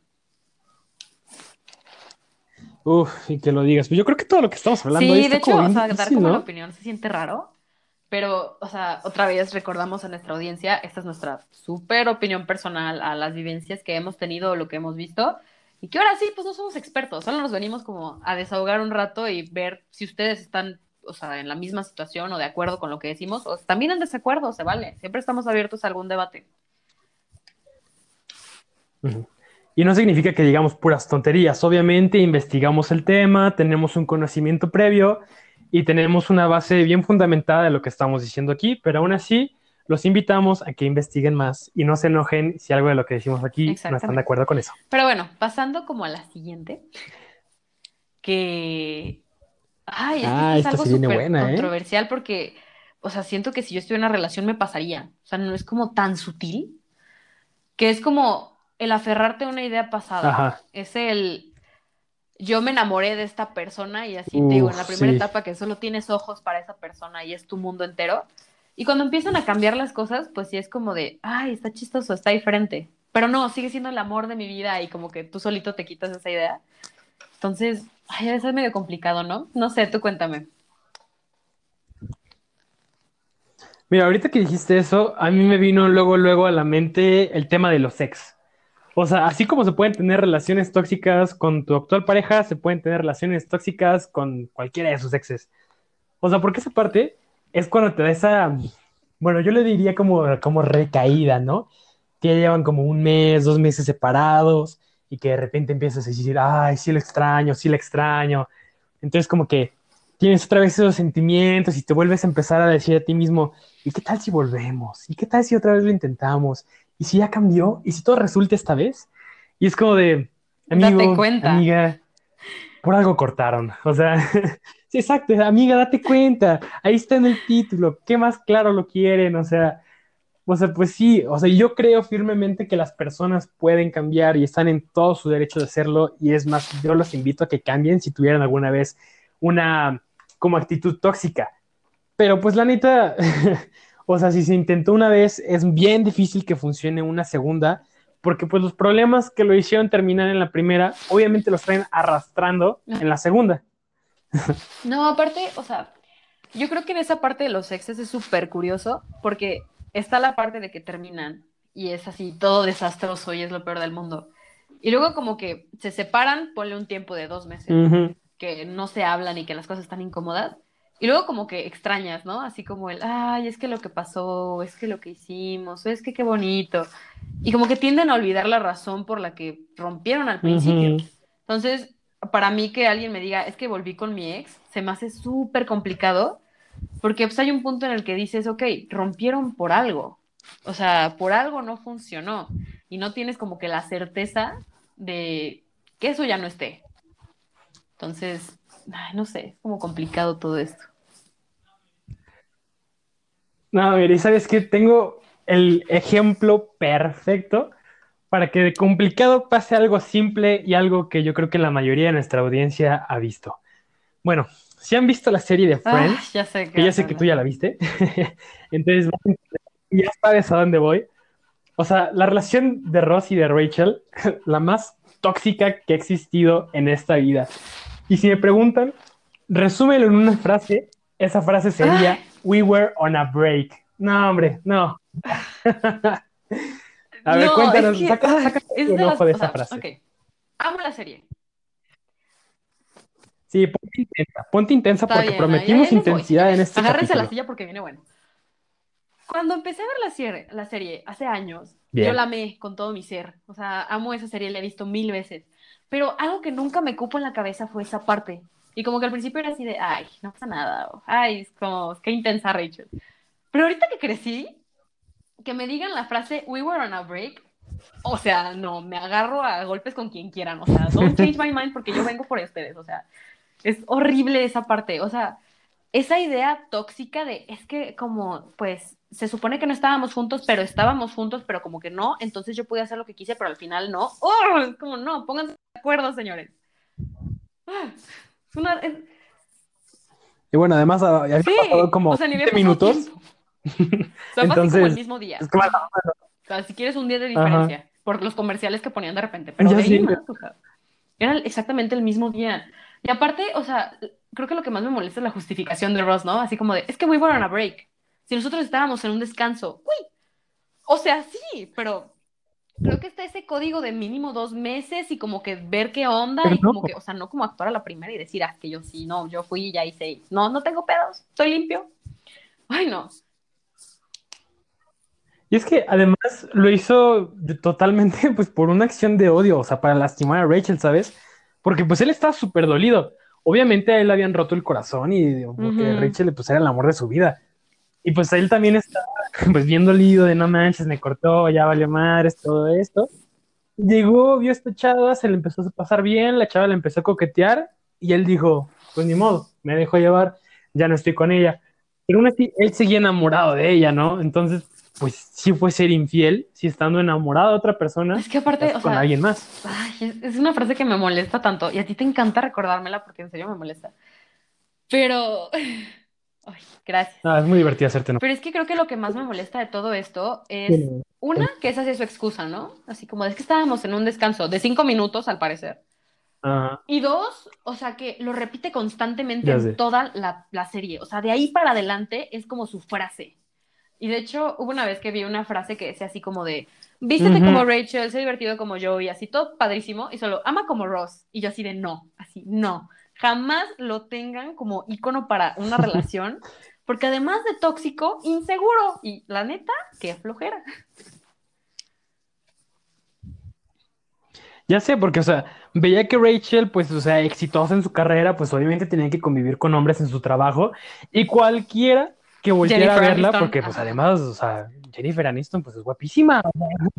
Uf, y que lo digas. Pues yo creo que todo lo que estamos hablando Sí, de está como hecho, o sea, dar como la opinión se siente raro, pero, o sea, otra vez recordamos a nuestra audiencia, esta es nuestra súper opinión personal a las vivencias que hemos tenido o lo que hemos visto, y que ahora sí, pues no somos expertos, solo nos venimos como a desahogar un rato y ver si ustedes están, o sea, en la misma situación o de acuerdo con lo que decimos, o también en desacuerdo, se vale, siempre estamos abiertos a algún debate. Y no significa que digamos puras tonterías. Obviamente investigamos el tema, tenemos un conocimiento previo y tenemos una base bien fundamentada de lo que estamos diciendo aquí, pero aún así los invitamos a que investiguen más y no se enojen si algo de lo que decimos aquí no están de acuerdo con eso. Pero bueno, pasando como a la siguiente, que... Ay, es que Ah, esto es esta algo se viene súper buena, ¿eh? controversial porque, o sea, siento que si yo estuviera en una relación me pasaría. O sea, no es como tan sutil, que es como el aferrarte a una idea pasada. Ajá. Es el... Yo me enamoré de esta persona y así te digo, en la primera sí. etapa que solo tienes ojos para esa persona y es tu mundo entero. Y cuando empiezan a cambiar las cosas, pues sí es como de, ay, está chistoso, está diferente. Pero no, sigue siendo el amor de mi vida y como que tú solito te quitas esa idea. Entonces, ay, eso es medio complicado, ¿no? No sé, tú cuéntame. Mira, ahorita que dijiste eso, a mí me vino luego, luego a la mente el tema de los ex. O sea, así como se pueden tener relaciones tóxicas con tu actual pareja, se pueden tener relaciones tóxicas con cualquiera de sus exes. O sea, porque esa parte es cuando te da esa, bueno, yo le diría como, como recaída, ¿no? Que llevan como un mes, dos meses separados y que de repente empiezas a decir, ay, sí lo extraño, sí lo extraño. Entonces como que tienes otra vez esos sentimientos y te vuelves a empezar a decir a ti mismo, ¿y qué tal si volvemos? ¿Y qué tal si otra vez lo intentamos? ¿Y si ya cambió? ¿Y si todo resulta esta vez? Y es como de, amigo, Date cuenta. amiga, por algo cortaron. O sea, sí, exacto, amiga, date cuenta. Ahí está en el título. ¿Qué más claro lo quieren? O sea, o sea, pues sí, o sea, yo creo firmemente que las personas pueden cambiar y están en todo su derecho de hacerlo. Y es más, yo los invito a que cambien si tuvieran alguna vez una como actitud tóxica. Pero pues la neta, o sea, si se intentó una vez, es bien difícil que funcione una segunda, porque pues los problemas que lo hicieron terminar en la primera, obviamente los traen arrastrando en la segunda. No, aparte, o sea, yo creo que en esa parte de los exes es súper curioso porque está la parte de que terminan y es así todo desastroso y es lo peor del mundo. Y luego como que se separan, ponle un tiempo de dos meses, que no se hablan y que las cosas están incómodas. Y luego como que extrañas, ¿no? Así como el, ay, es que lo que pasó, es que lo que hicimos, es que qué bonito. Y como que tienden a olvidar la razón por la que rompieron al principio. Ujú. Entonces, para mí que alguien me diga, es que volví con mi ex, se me hace súper complicado, porque pues hay un punto en el que dices, ok, rompieron por algo, o sea, por algo no funcionó, y no tienes como que la certeza de que eso ya no esté. Entonces, ay, no sé, es como complicado todo esto. No, mire, ¿sabes qué? Tengo el ejemplo perfecto para que de complicado pase algo simple y algo que yo creo que la mayoría de nuestra audiencia ha visto. Bueno, si han visto la serie de Ah, Friends, ya sé que ya sé que tú ya la viste, entonces ya sabes a dónde voy. O sea, la relación de Ross y de Rachel, la más tóxica que ha existido en esta vida. Y si me preguntan, resúmelo en una frase, esa frase sería, Ay. We were on a break. No, hombre, no. A ver, No, cuéntanos, es que, saca, saca es tu de enojo las- de o esa sea, frase. ok. Amo la serie. Sí, ponte intensa, ponte intensa Está porque bien, prometimos intensidad en este Agárrense capítulo. la silla porque viene bueno. Cuando empecé a ver la serie, la serie hace años, Bien. yo la amé con todo mi ser. O sea, amo esa serie, la he visto mil veces. Pero algo que nunca me cupo en la cabeza fue esa parte. Y como que al principio era así de, ay, no pasa nada. o, ay, es como, qué intensa Rachel. Pero ahorita que crecí, que me digan la frase, we were on a break. O sea, no, me agarro a golpes con quien quieran. O sea, don't change my mind porque yo vengo por ustedes. O sea, es horrible esa parte. O sea, esa idea tóxica de es que como pues se supone que no estábamos juntos, pero estábamos juntos, pero como que no, entonces yo pude hacer lo que quise, pero al final no. ¡Oh! Es como no, pónganse acuerdo, señores. Ah, Es una es- Y bueno, además, ah, ya había sí, pasado como o sea, ni había 20 pasado minutos. O sea, como el mismo día. es. O sea, si quieres un día de Ajá. diferencia por los comerciales que ponían de repente, pero Ya de ahí sé. más, o sea, era exactamente el mismo día. Y aparte, o sea, creo que lo que más me molesta es la justificación de Ross, ¿no? Así como de, es que we were on a break. Si nosotros estábamos en un descanso, uy, o sea, sí, pero creo que está ese código de mínimo dos meses y como que ver qué onda Pero y como no. que, o sea, no como actuar a la primera y decir, ah, que yo sí, no, yo fui y ya hice, no, no tengo pedos, estoy limpio. Ay, no. Y es que además lo hizo totalmente pues por una acción de odio, o sea, para lastimar a Rachel, ¿sabes? Porque pues él estaba súper dolido. Obviamente a él le habían roto el corazón y porque Ujú. Rachel pues era el amor de su vida. Y pues él también estaba pues bien dolido de no manches, me cortó, ya valió madres, todo esto. Llegó, vio a esta chava, se le empezó a pasar bien, la chava le empezó a coquetear y él dijo, pues ni modo, me dejó llevar, ya no estoy con ella. Pero aún así, él seguía enamorado de ella, ¿no? Entonces, pues sí fue ser infiel, si estando enamorado de otra persona, Es que aparte, estás o con sea, alguien más. Ay, es una frase que me molesta tanto y a ti te encanta recordármela porque en serio me molesta. Pero, ay, gracias. Ah, es muy divertido hacerte enojar. Pero es que creo que lo que más me molesta de todo esto es, una, que esa es su excusa, ¿no? Así como es que estábamos en un descanso de cinco minutos, al parecer. Ajá. Y dos, o sea, que lo repite constantemente en toda la, la serie. O sea, de ahí para adelante es como su frase. Y de hecho, hubo una vez que vi una frase que decía así como de, vístete Ujú. como Rachel, sé divertido como yo, y así todo padrísimo, y solo, ama como Ross. Y yo así de, no, así, no. Jamás lo tengan como ícono para una relación, porque además de tóxico, inseguro. Y la neta, qué flojera. Ya sé, porque, o sea, veía que Rachel, pues, o sea, exitosa en su carrera, pues obviamente tenía que convivir con hombres en su trabajo y cualquiera que volteara a verla, Aniston, porque, pues, además, o sea, Jennifer Aniston, pues, es guapísima.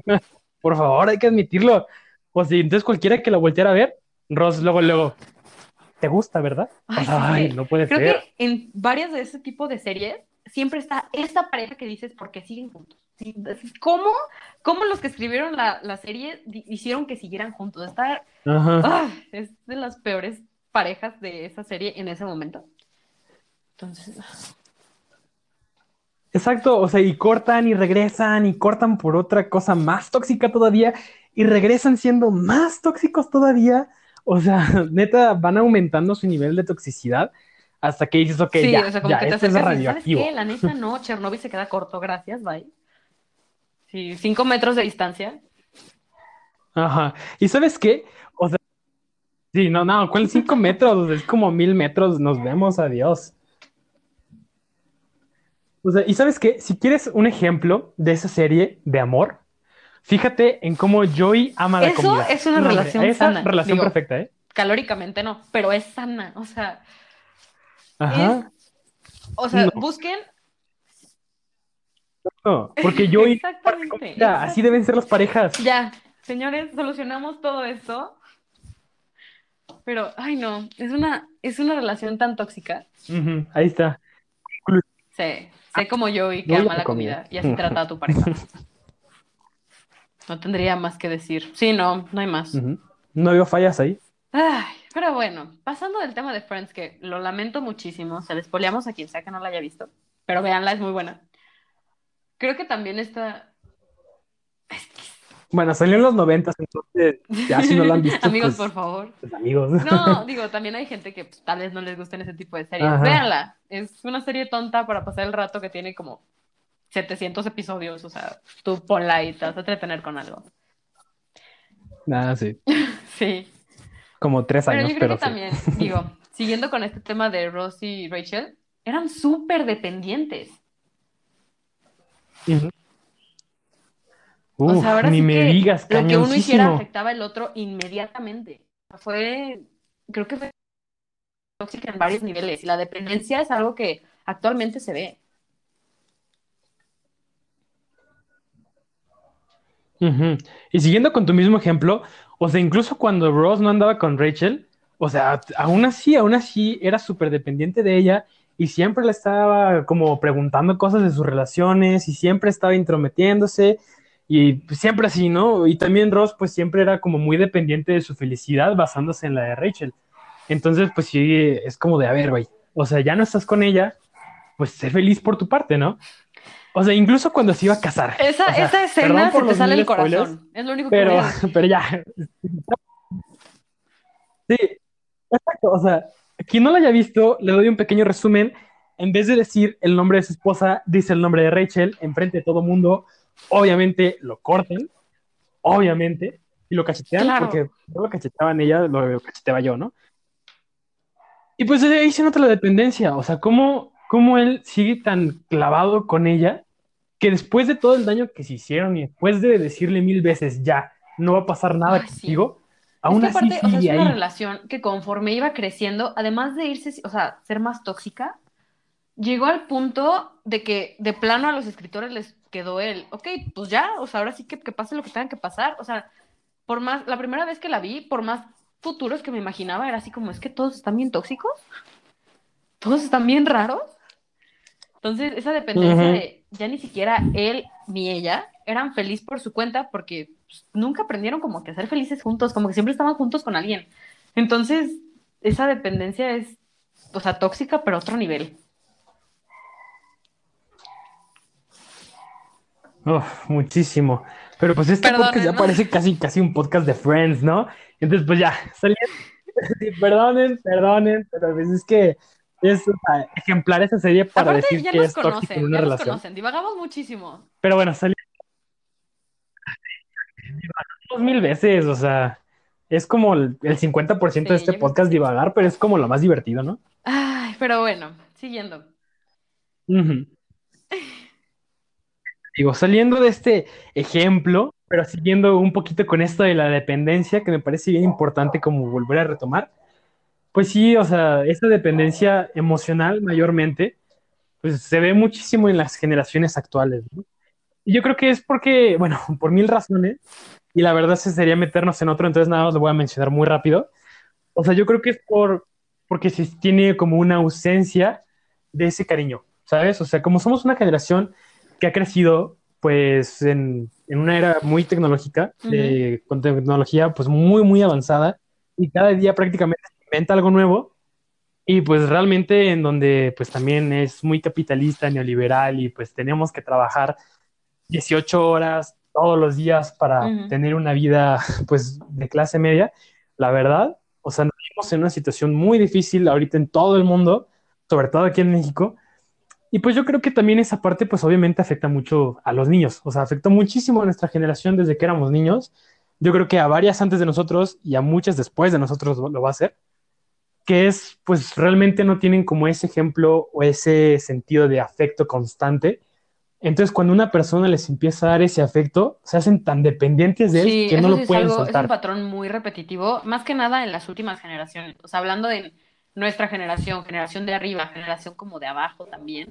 Por favor, hay que admitirlo. O sea, entonces cualquiera que la volteara a ver, Ross luego, luego, ¿te gusta, verdad? Ay, sí, ay, sí. no puede Creo ser. que en varias de ese tipo de series siempre está esta pareja que dices, ¿por qué siguen juntos? ¿Cómo, cómo los que escribieron la, la serie hicieron que siguieran juntos? Está, ah, es de las peores parejas de esa serie en ese momento. Entonces, Exacto, o sea, y cortan y regresan y cortan por otra cosa más tóxica todavía y regresan siendo más tóxicos todavía. O sea, neta, van aumentando su nivel de toxicidad hasta que dices, ok, sí, ya, o sea, como ya, que te este es y, ¿sabes radioactivo. qué? La neta no, Chernobyl se queda corto, gracias, bye. Sí, cinco metros de distancia. Ajá. ¿Y sabes qué? O sea, sí, no, no, ¿cuál cinco metros? Es como mil metros, nos vemos, adiós. O sea, ¿y sabes qué? Si quieres un ejemplo de esa serie de amor, fíjate en cómo Joey ama la Eso comida. es una No, hombre, relación esa sana, relación digo. perfecta, ¿eh? Calóricamente no, pero es sana, o sea, Ajá. o sea, No. busquen No, porque Joey Exactamente. Mira, así deben ser las parejas. Ya, señores, solucionamos todo esto. pero, ay no, es una, es una relación tan tóxica. Ujú, ahí está. Sé, sé como yo y que ama la la comida. comida y así trata a tu pareja. No tendría más que decir. Sí, no, no hay más. No veo fallas ahí. Ay, pero bueno, pasando del tema de Friends, que lo lamento muchísimo, se les a quien sea que no la haya visto, pero véanla, es muy buena. Creo que también está... Bueno, salió en los noventas, entonces ya si no la han visto, Amigos, pues, por favor. pues, amigos. No, digo, también hay gente que pues, tal vez no les gusten ese tipo de series. Ajá. Véanla, es una serie tonta para pasar el rato que tiene como 700 episodios, o sea, tú ponla y te vas a entretener con algo. Nada, sí. Sí. Como tres Pero años, yo creo pero que sí. también, digo, siguiendo con este tema de Ross y Rachel, eran súper dependientes. Ujú. O Uf, sea, ahora ni sí me que digas, lo que uno hiciera afectaba al otro inmediatamente. Fue, creo que fue tóxica en varios niveles. Y la dependencia es algo que actualmente se ve. Y siguiendo con tu mismo ejemplo, o sea, incluso cuando Ross no andaba con Rachel, o sea, aún así, aún así era súper dependiente de ella y siempre le estaba como preguntando cosas de sus relaciones y siempre estaba intrometiéndose y siempre así, ¿no? Y también Ross pues siempre era como muy dependiente de su felicidad basándose en la de Rachel. Entonces, pues sí, es como de, a ver, güey, o sea, ya no estás con ella, pues sé feliz por tu parte, ¿no? O sea, incluso cuando se iba a casar. Esa, O sea, esa escena se te sale el spoilers, corazón. Es lo único que pero, decir. pero ya. Sí, exacto. O sea, quien no lo haya visto, le doy un pequeño resumen. En vez de decir el nombre de su esposa, dice el nombre de Rachel enfrente de todo mundo. Obviamente lo cortan, obviamente, y lo cachetean, Claro. porque no lo cacheteaban ella, lo cacheteaba yo, ¿no? Y pues ahí se nota la dependencia. O sea, cómo, cómo él sigue tan clavado con ella que después de todo el daño que se hicieron y después de decirle mil veces ya, no va a pasar nada sí. contigo, Es aún que así aparte, o sea, es sigue una ahí. relación que conforme iba creciendo, además de irse, o sea, ser más tóxica, llegó al punto de que de plano a los escritores les quedó el, ok, pues ya, o sea, ahora sí que, que pase lo que tenga que pasar. O sea, por más, la primera vez que la vi, por más futuros que me imaginaba, era así como, es que todos están bien tóxicos, todos están bien raros. Entonces, esa dependencia de ya ni siquiera él ni ella eran felices por su cuenta porque pues, nunca aprendieron como que a ser felices juntos, como que siempre estaban juntos con alguien. Entonces, esa dependencia es, o sea, tóxica, pero a otro nivel. Uf, muchísimo. Pero pues este podcast ya parece casi, casi un podcast de Friends, ¿no? Entonces, pues ya, saliendo. Sí, perdonen, perdonen, pero pues es que es ejemplar esa serie para Aparte, decir ya que nos es tóxico en una ya nos relación. conocen, divagamos muchísimo. Pero bueno, saliendo mil veces, o sea, es como el, el 50% de este podcast divagar, pero es como lo más divertido, ¿no? Ay, pero bueno, siguiendo. Digo, saliendo de este ejemplo, pero siguiendo un poquito con esto de la dependencia, que me parece bien importante como volver a retomar, pues sí, o sea, esta dependencia emocional mayormente, pues se ve muchísimo en las generaciones actuales, ¿no? Y yo creo que es porque, bueno, por mil razones, y la verdad se sería meternos en otro, entonces nada más lo voy a mencionar muy rápido. O sea, yo creo que es por, porque se tiene como una ausencia de ese cariño, ¿sabes? O sea, como somos una generación que ha crecido, pues, en, en una era muy tecnológica, de- con tecnología, pues, muy, muy avanzada, y cada día prácticamente inventa algo nuevo, y pues realmente en donde, pues, también es muy capitalista, neoliberal, y pues tenemos que trabajar 18 horas todos los días para Ujú. tener una vida, pues, de clase media, la verdad, o sea, nos vivimos en una situación muy difícil ahorita en todo el mundo, sobre todo aquí en México, y pues yo creo que también esa parte, pues obviamente afecta mucho a los niños, o sea, afectó muchísimo a nuestra generación desde que éramos niños, yo creo que a varias antes de nosotros y a muchas después de nosotros lo va a hacer, que es, pues realmente no tienen como ese ejemplo o ese sentido de afecto constante. Entonces, cuando una persona les empieza a dar ese afecto, se hacen tan dependientes de él Sí, que no lo sí es pueden algo, es un soltar. patrón muy repetitivo, más que nada en las últimas generaciones. O sea, hablando de nuestra generación, generación de arriba, generación como de abajo también,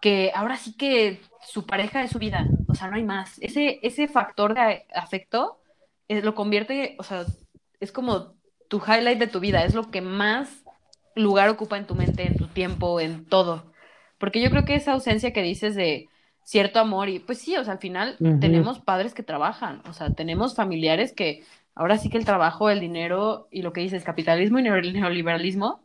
que ahora sí que su pareja es su vida, o sea, no hay más. Ese, ese factor de afecto eh, lo convierte, o sea, es como tu highlight de tu vida, es lo que más lugar ocupa en tu mente, en tu tiempo, en todo. Porque yo creo que esa ausencia que dices de cierto amor y pues sí, o sea, al final Ujú. tenemos padres que trabajan, o sea, tenemos familiares que ahora sí que el trabajo, el dinero y lo que dices, capitalismo y neo- neoliberalismo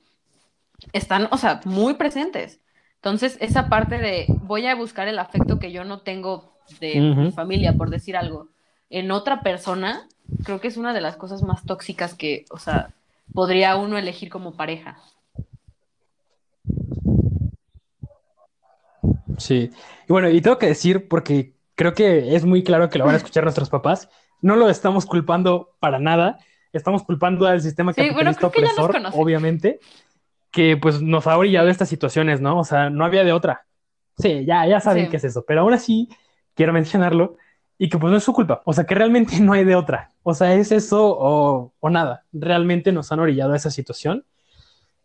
están, o sea, muy presentes. Entonces, esa parte de voy a buscar el afecto que yo no tengo de Ujú. mi familia, por decir algo, en otra persona, creo que es una de las cosas más tóxicas que, o sea, podría uno elegir como pareja. Sí. Y bueno, y tengo que decir, porque creo que es muy claro que lo van a escuchar nuestros papás, no lo estamos culpando para nada, estamos culpando al sistema Sí, bueno, capitalista que nos opresor, conocen. obviamente, que pues nos ha orillado a estas situaciones, ¿no? O sea, no había de otra. Sí, ya, ya saben Sí. qué es eso, pero aún así quiero mencionarlo y que pues no es su culpa, o sea, que realmente no hay de otra. O sea, es eso o, o nada. Realmente nos han orillado a esa situación.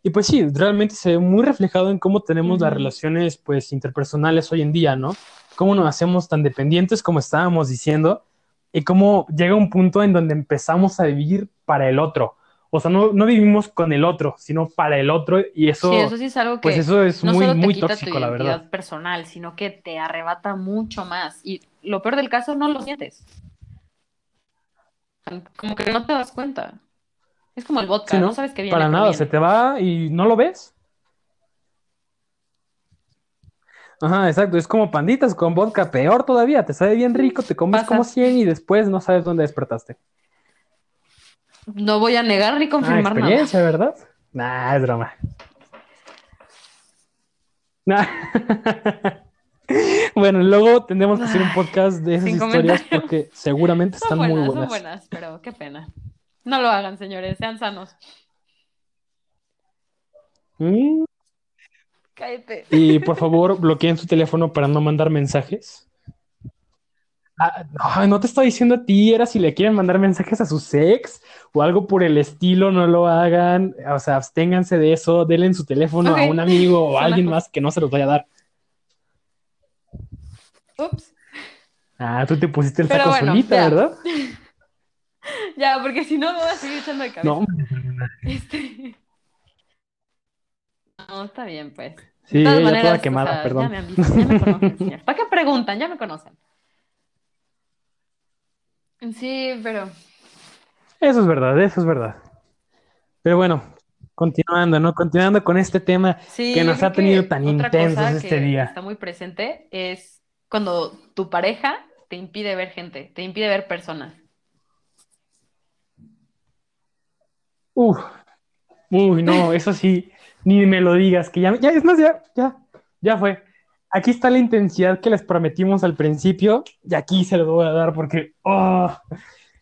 Y pues sí, realmente se ve muy reflejado en cómo tenemos las Ujú. relaciones pues interpersonales hoy en día, ¿no? Cómo nos hacemos tan dependientes como estábamos diciendo y cómo llega un punto en donde empezamos a vivir para el otro. O sea, no, no vivimos con el otro, sino para el otro y eso, Sí, eso sí es algo que pues eso es no muy, solo te muy quita tóxico, tu la verdad. personal, sino que te arrebata mucho más. Y lo peor del caso, no lo sientes. Como que no te das cuenta. Es como el vodka, Sí, no ¿no? sabes que viene, Para nada, viene. se te va y no lo ves. Ajá, exacto, es como panditas con vodka, peor todavía, te sabe bien rico, te comes Pasa. como 100 y después no sabes dónde despertaste. No voy a negar ni Ah, confirmar nada. experiencia, ¿verdad? Nah, es broma. Nah. Bueno, luego tendremos que hacer un podcast de esas Sin historias porque seguramente Son están buenas, muy son buenas. buenas, pero qué pena. No lo hagan, señores, sean sanos. Mm, Cállate. Y por favor, bloqueen su teléfono para no mandar mensajes. Ah, no te estoy diciendo a ti, era si le quieren mandar mensajes a sus ex o algo por el estilo, no lo hagan. O sea, absténganse de eso, denle su teléfono a un amigo o a alguien más que no se los vaya a dar. Ups. Ah, tú te pusiste el Pero saco bueno, solita, ya. ¿verdad? Ya, porque si no me voy a seguir echando de cabeza. No. Este... No, está bien, pues. Sí, De todas ella toda maneras, quemada, o sea, perdón. Ya me han visto, ya me conocen, señor. ¿Para qué preguntan? Ya me conocen. Sí, pero Eso es verdad, eso es verdad. Pero bueno, continuando, ¿no? Continuando con este tema sí, que nos ha tenido tan intensos este día. está muy presente es cuando tu pareja te impide ver gente, te impide ver personas. Uf, uy, no, eso sí, ni me lo digas, que ya, ya, es más, ya, ya, ya fue. Aquí está la intensidad que les prometimos al principio y aquí se lo voy a dar porque, oh,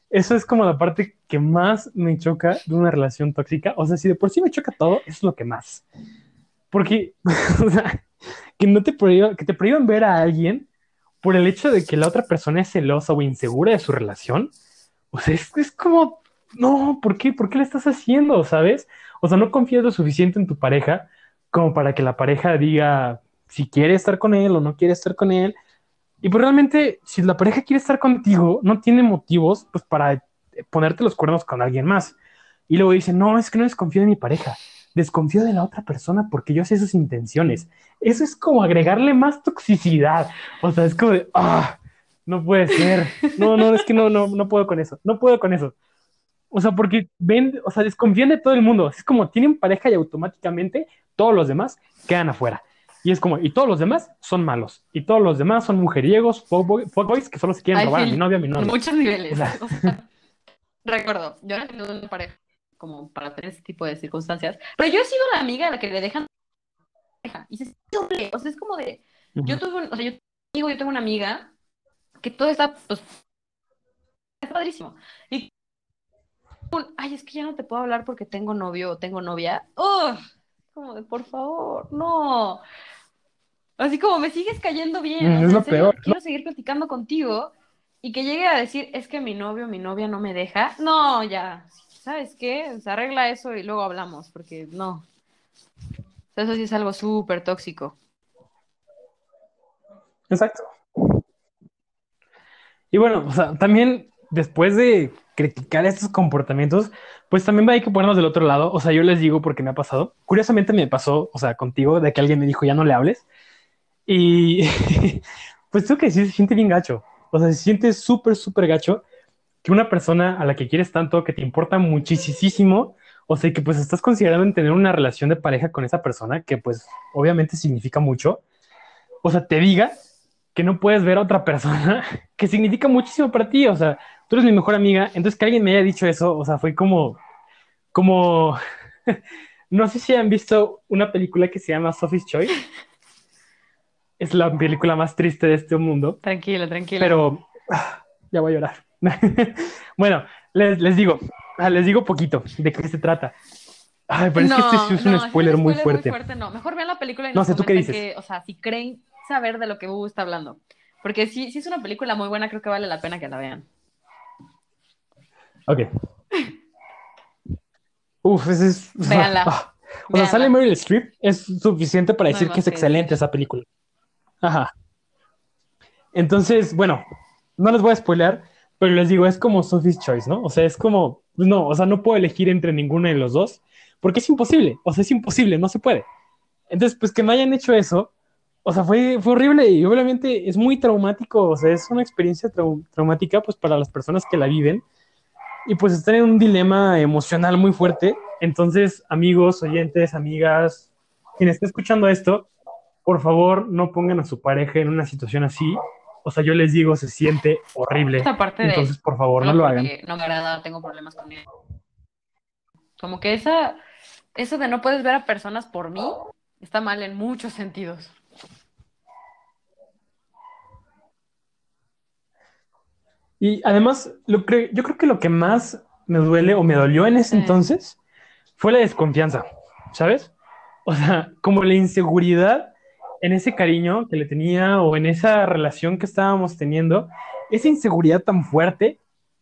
eso es como la parte que más me choca de una relación tóxica. O sea, si de por sí me choca todo, es lo que más. Porque, o sea, que no te prohíban, que te prohíban ver a alguien por el hecho de que la otra persona es celosa o insegura de su relación. O sea, es, es como, no, ¿por qué? ¿Por qué le estás haciendo? ¿Sabes? O sea, no confías lo suficiente en tu pareja como para que la pareja diga si quiere estar con él o no quiere estar con él. Y pues realmente, si la pareja quiere estar contigo, no tiene motivos pues para ponerte los cuernos con alguien más. Y luego dice, no, es que no desconfío de mi pareja, desconfío de la otra persona porque yo sé sus intenciones. Eso es como agregarle más toxicidad. O sea, es como de, ah, no puede ser. No, no, es que no, no, no puedo con eso. No puedo con eso. O sea, porque ven, o sea, desconfían de todo el mundo. Es como tienen pareja y automáticamente todos los demás quedan afuera. Y es como, y todos los demás son malos. Y todos los demás son mujeriegos, fuckboy- fuckboys que solo se quieren robar a feel mi novia, a mi En novio. muchos niveles. O sea. Recuerdo, yo no he tenido una pareja como para tener ese tipo de circunstancias, pero yo he sido la amiga a la que le dejan. Y se siente. O sea, es como de, yo tuve un, o sea, yo digo, yo tengo una amiga que todo está, pues, es padrísimo. Y ay, es que ya no te puedo hablar porque tengo novio o tengo novia. ¡Ugh! como de, por favor, no. Así como me sigues cayendo bien. Mm, o sea, es lo serio, peor, quiero seguir platicando contigo y que llegue a decir, es que mi novio, mi novia no me deja. No, ya, ¿sabes qué? Se arregla eso y luego hablamos, porque no. Eso sí es algo súper tóxico. Exacto. Y bueno, o sea, también después de criticar estos comportamientos, pues también hay que ponernos del otro lado. O sea, yo les digo porque me ha pasado. Curiosamente me pasó, o sea, contigo, de que alguien me dijo, ya no le hables. Y pues tengo que decir, se siente bien gacho. O sea, se siente súper, súper gacho que una persona a la que quieres tanto, que te importa muchísimo, o sea, que pues estás considerando en tener una relación de pareja con esa persona, que pues obviamente significa mucho, o sea, te diga que no puedes ver a otra persona, que significa muchísimo para ti, o sea, tú eres mi mejor amiga, entonces que alguien me haya dicho eso, o sea, fue como, como, no sé si han visto una película que se llama Sophie's Choice. Es la película más triste de este mundo. Tranquilo, tranquilo. Pero ah, ya voy a llorar. bueno, les, digo, ah, les digo poquito de qué se trata. Ay, pero es que este es un spoiler, muy, fuerte. No, mejor vean la película y no sé, ¿tú qué dices? o sea, si creen saber de lo que Hugo está hablando. Porque si, si es una película muy buena, creo que vale la pena que la vean. Ok. Uf, ese es. Véanla. Ah, o sea, sale Meryl Streep, es suficiente para decir que es excelente esa película. Ajá. Entonces, bueno, no les voy a spoiler, pero les digo, es como Sophie's Choice, ¿no? O sea, es como, pues no, o sea, no puedo elegir entre ninguno de los dos, porque es imposible, o sea, es imposible, no se puede. Entonces, pues que me hayan hecho eso, o sea, fue, fue horrible y obviamente es muy traumático, o sea, es una experiencia traumática, pues para las personas que la viven, y pues están en un dilema emocional muy fuerte. Entonces, amigos, oyentes, amigas, quien esté escuchando esto, por favor, no pongan a su pareja en una situación así, o sea, yo les digo, se siente horrible. Entonces, por favor, no, lo hagan. No me agrada, tengo problemas con él. Como que esa, eso de no puedes ver a personas por mí está mal en muchos sentidos. Y además, lo yo creo que lo que más me duele o me dolió en ese entonces fue la desconfianza, ¿sabes? O sea, como la inseguridad en ese cariño que le tenía o en esa relación que estábamos teniendo, esa inseguridad tan fuerte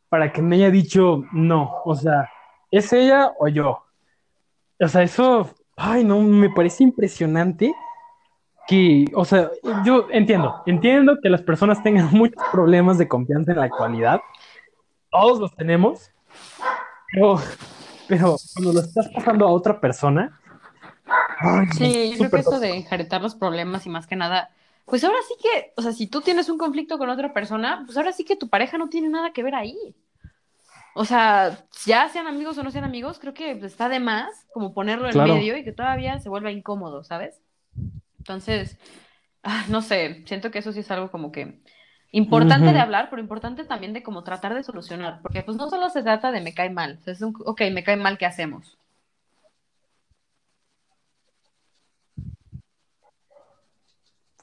para que me haya dicho no, o sea, ¿es ella o yo? O sea, eso, ay, no, me parece impresionante que, o sea, yo entiendo, entiendo que las personas tengan muchos problemas de confianza en la actualidad, todos los tenemos, pero, pero cuando lo estás pasando a otra persona, sí, yo creo que esto de enjaretar los problemas y más que nada, pues ahora sí que, o sea, si tú tienes un conflicto con otra persona, pues ahora sí que tu pareja no tiene nada que ver ahí. O sea, ya sean amigos o no sean amigos, creo que está de más como ponerlo en medio y que todavía se vuelva incómodo, ¿sabes? Entonces, ah, no sé, siento que eso sí es algo como que importante de hablar, pero importante también de como tratar de solucionar, porque pues no solo se trata de me cae mal, es un, ok, me cae mal, ¿qué hacemos?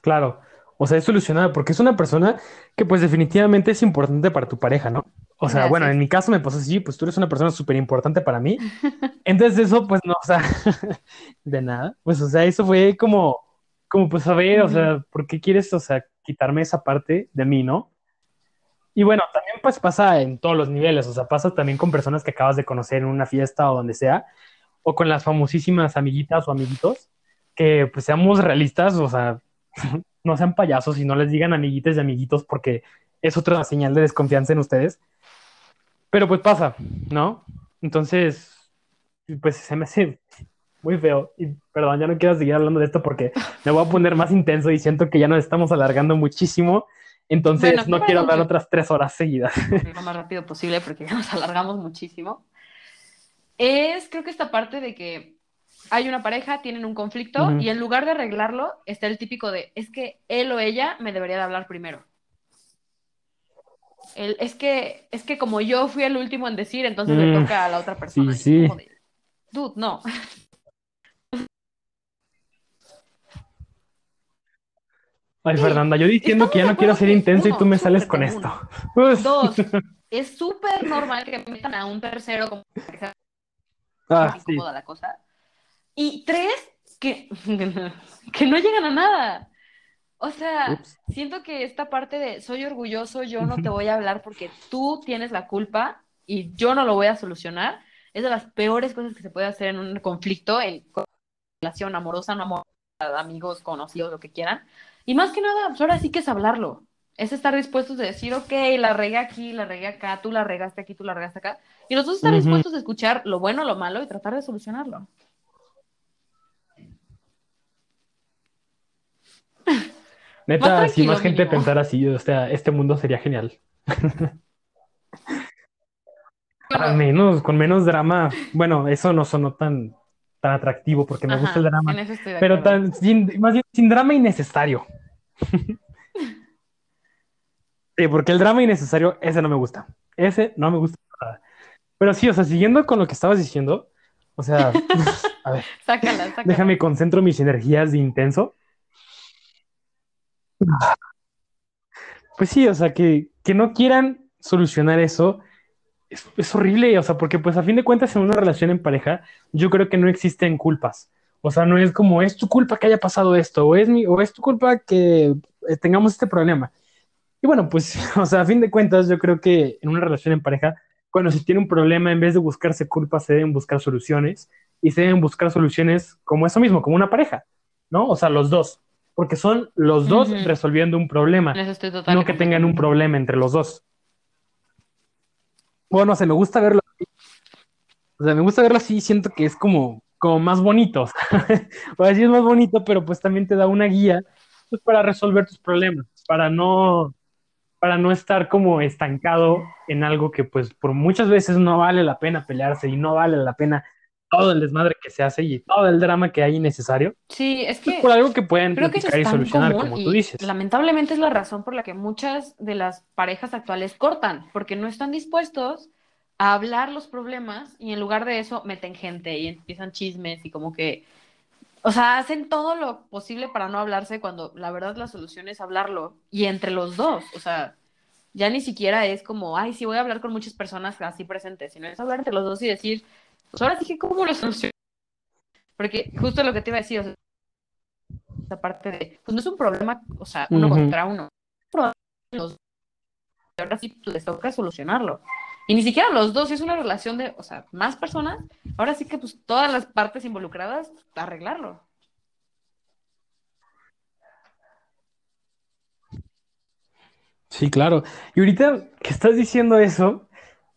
Claro, o sea, es solucionada porque es una persona que pues definitivamente es importante para tu pareja, ¿no? O sea, bueno, en mi caso me pasó así, pues tú eres una persona súper importante para mí. Entonces eso, pues no, o sea, de nada. Pues, o sea, eso fue como, como pues a ver, o sea, ¿por qué quieres, o sea, quitarme esa parte de mí, ¿no? Y bueno, también pues pasa en todos los niveles, o sea, pasa también con personas que acabas de conocer en una fiesta o donde sea, o con las famosísimas amiguitas o amiguitos, que pues seamos realistas, o sea, no sean payasos y no les digan amiguitos y amiguitos porque es otra señal de desconfianza en ustedes. Pero pues pasa, ¿no? Entonces, pues se me hace muy feo. Y perdón, ya no quiero seguir hablando de esto porque me voy a poner más intenso y siento que ya nos estamos alargando muchísimo. Entonces, no quiero hablar otras tres horas seguidas. Lo más rápido posible porque ya nos alargamos muchísimo. Es, creo que esta parte de que hay una pareja, tienen un conflicto y en lugar de arreglarlo está el típico de, es que él o ella me debería de hablar primero. es, que, es que como yo fui el último en decir, entonces le mm. toca a la otra persona. Sí, sí. Dude, no. Ay, Fernanda, yo diciendo que ya no quiero ser intenso y tú me sales con esto. Dos, es súper normal que metan a un tercero como ah, incómoda la cosa. Y tres, que, que no llegan a nada. O sea, siento que esta parte de soy orgulloso, yo no te voy a hablar porque tú tienes la culpa y yo no lo voy a solucionar, es de las peores cosas que se puede hacer en un conflicto, en relación amorosa, no amorosa, amigos, conocidos, lo que quieran. Y más que nada, pues ahora sí que es hablarlo. es estar dispuestos de decir, ok, la regué aquí, la regué acá, tú la regaste aquí, tú la regaste acá. Y nosotros estar Ujú. dispuestos a escuchar lo bueno, lo malo y tratar de solucionarlo. Neta, si más gente mínimo. pensara así, o sea, este mundo sería genial. Al menos, con menos drama. Bueno, eso no sonó tan, tan atractivo porque me gusta el drama. Pero tan, sin, más bien sin drama innecesario. Sí, porque el drama innecesario, ese no me gusta. Ese no me gusta nada. Pero sí, o sea, siguiendo con lo que estabas diciendo, o sea, a ver, Sácala, sácala. déjame concentro mis energías de intenso. Pues sí, o sea, que, que no quieran solucionar eso es, horrible, o sea, porque pues a fin de cuentas en una relación en pareja, yo creo que no existen culpas. O sea, no es como, es tu culpa que haya pasado esto, o es mi, o es tu culpa que eh, tengamos este problema. Y bueno, pues, o sea, a fin de cuentas, yo creo que en una relación en pareja, cuando se tiene un problema, en vez de buscarse culpas, se deben buscar soluciones, y se deben buscar soluciones como eso mismo, como una pareja, ¿no? O sea, los dos, porque son los dos resolviendo un problema, no que tengan un problema entre los dos. Bueno, no sé, me gusta verlo así. O sea, me gusta verlo así, siento que es como, como más bonito. O sea, sí es más bonito, pero pues también te da una guía pues, para resolver tus problemas, para no, para no estar como estancado en algo que pues por muchas veces no vale la pena pelearse y no vale la pena todo el desmadre que se hace y todo el drama que hay innecesario, Sí, es pues que por algo que pueden creo que eso es y solucionar, común como tú dices. lamentablemente es la razón por la que muchas de las parejas actuales cortan, porque no están dispuestos a hablar los problemas y en lugar de eso meten gente y empiezan chismes y como que, o sea, hacen todo lo posible para no hablarse cuando la verdad la solución es hablarlo y entre los dos, o sea, ya ni siquiera es como, ay, sí voy a hablar con muchas personas así presentes, sino es hablar entre los dos y decir, pues ahora sí que cómo lo soluciono. Porque justo lo que te iba a decir, o sea, esa parte de, pues no es un problema, o sea, uno Ujú. contra uno. Es un problema de los dos. Y ahora sí pues, les toca solucionarlo. Y ni siquiera los dos, si es una relación de, o sea, más personas, ahora sí que pues todas las partes involucradas, arreglarlo. Sí, claro. Y ahorita que estás diciendo eso,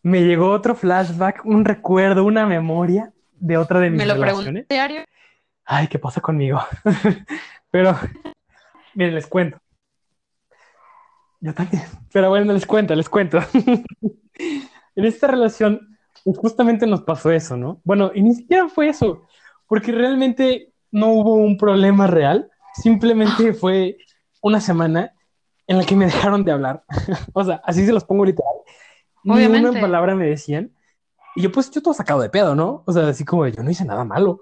me llegó otro flashback, un recuerdo, una memoria de otra de mis Me lo relaciones. diario. Ay, ¿qué pasa conmigo? Pero, miren, les cuento. Yo también. Pero bueno, les cuento, les cuento. En esta relación, justamente nos pasó eso, ¿no? Bueno, y ni siquiera fue eso, porque realmente no hubo un problema real, simplemente fue una semana en la que me dejaron de hablar. O sea, así se los pongo literal. Ni una Obviamente. palabra me decían. Y yo, pues, yo todo sacado de pedo, ¿no? O sea, así como yo no hice nada malo.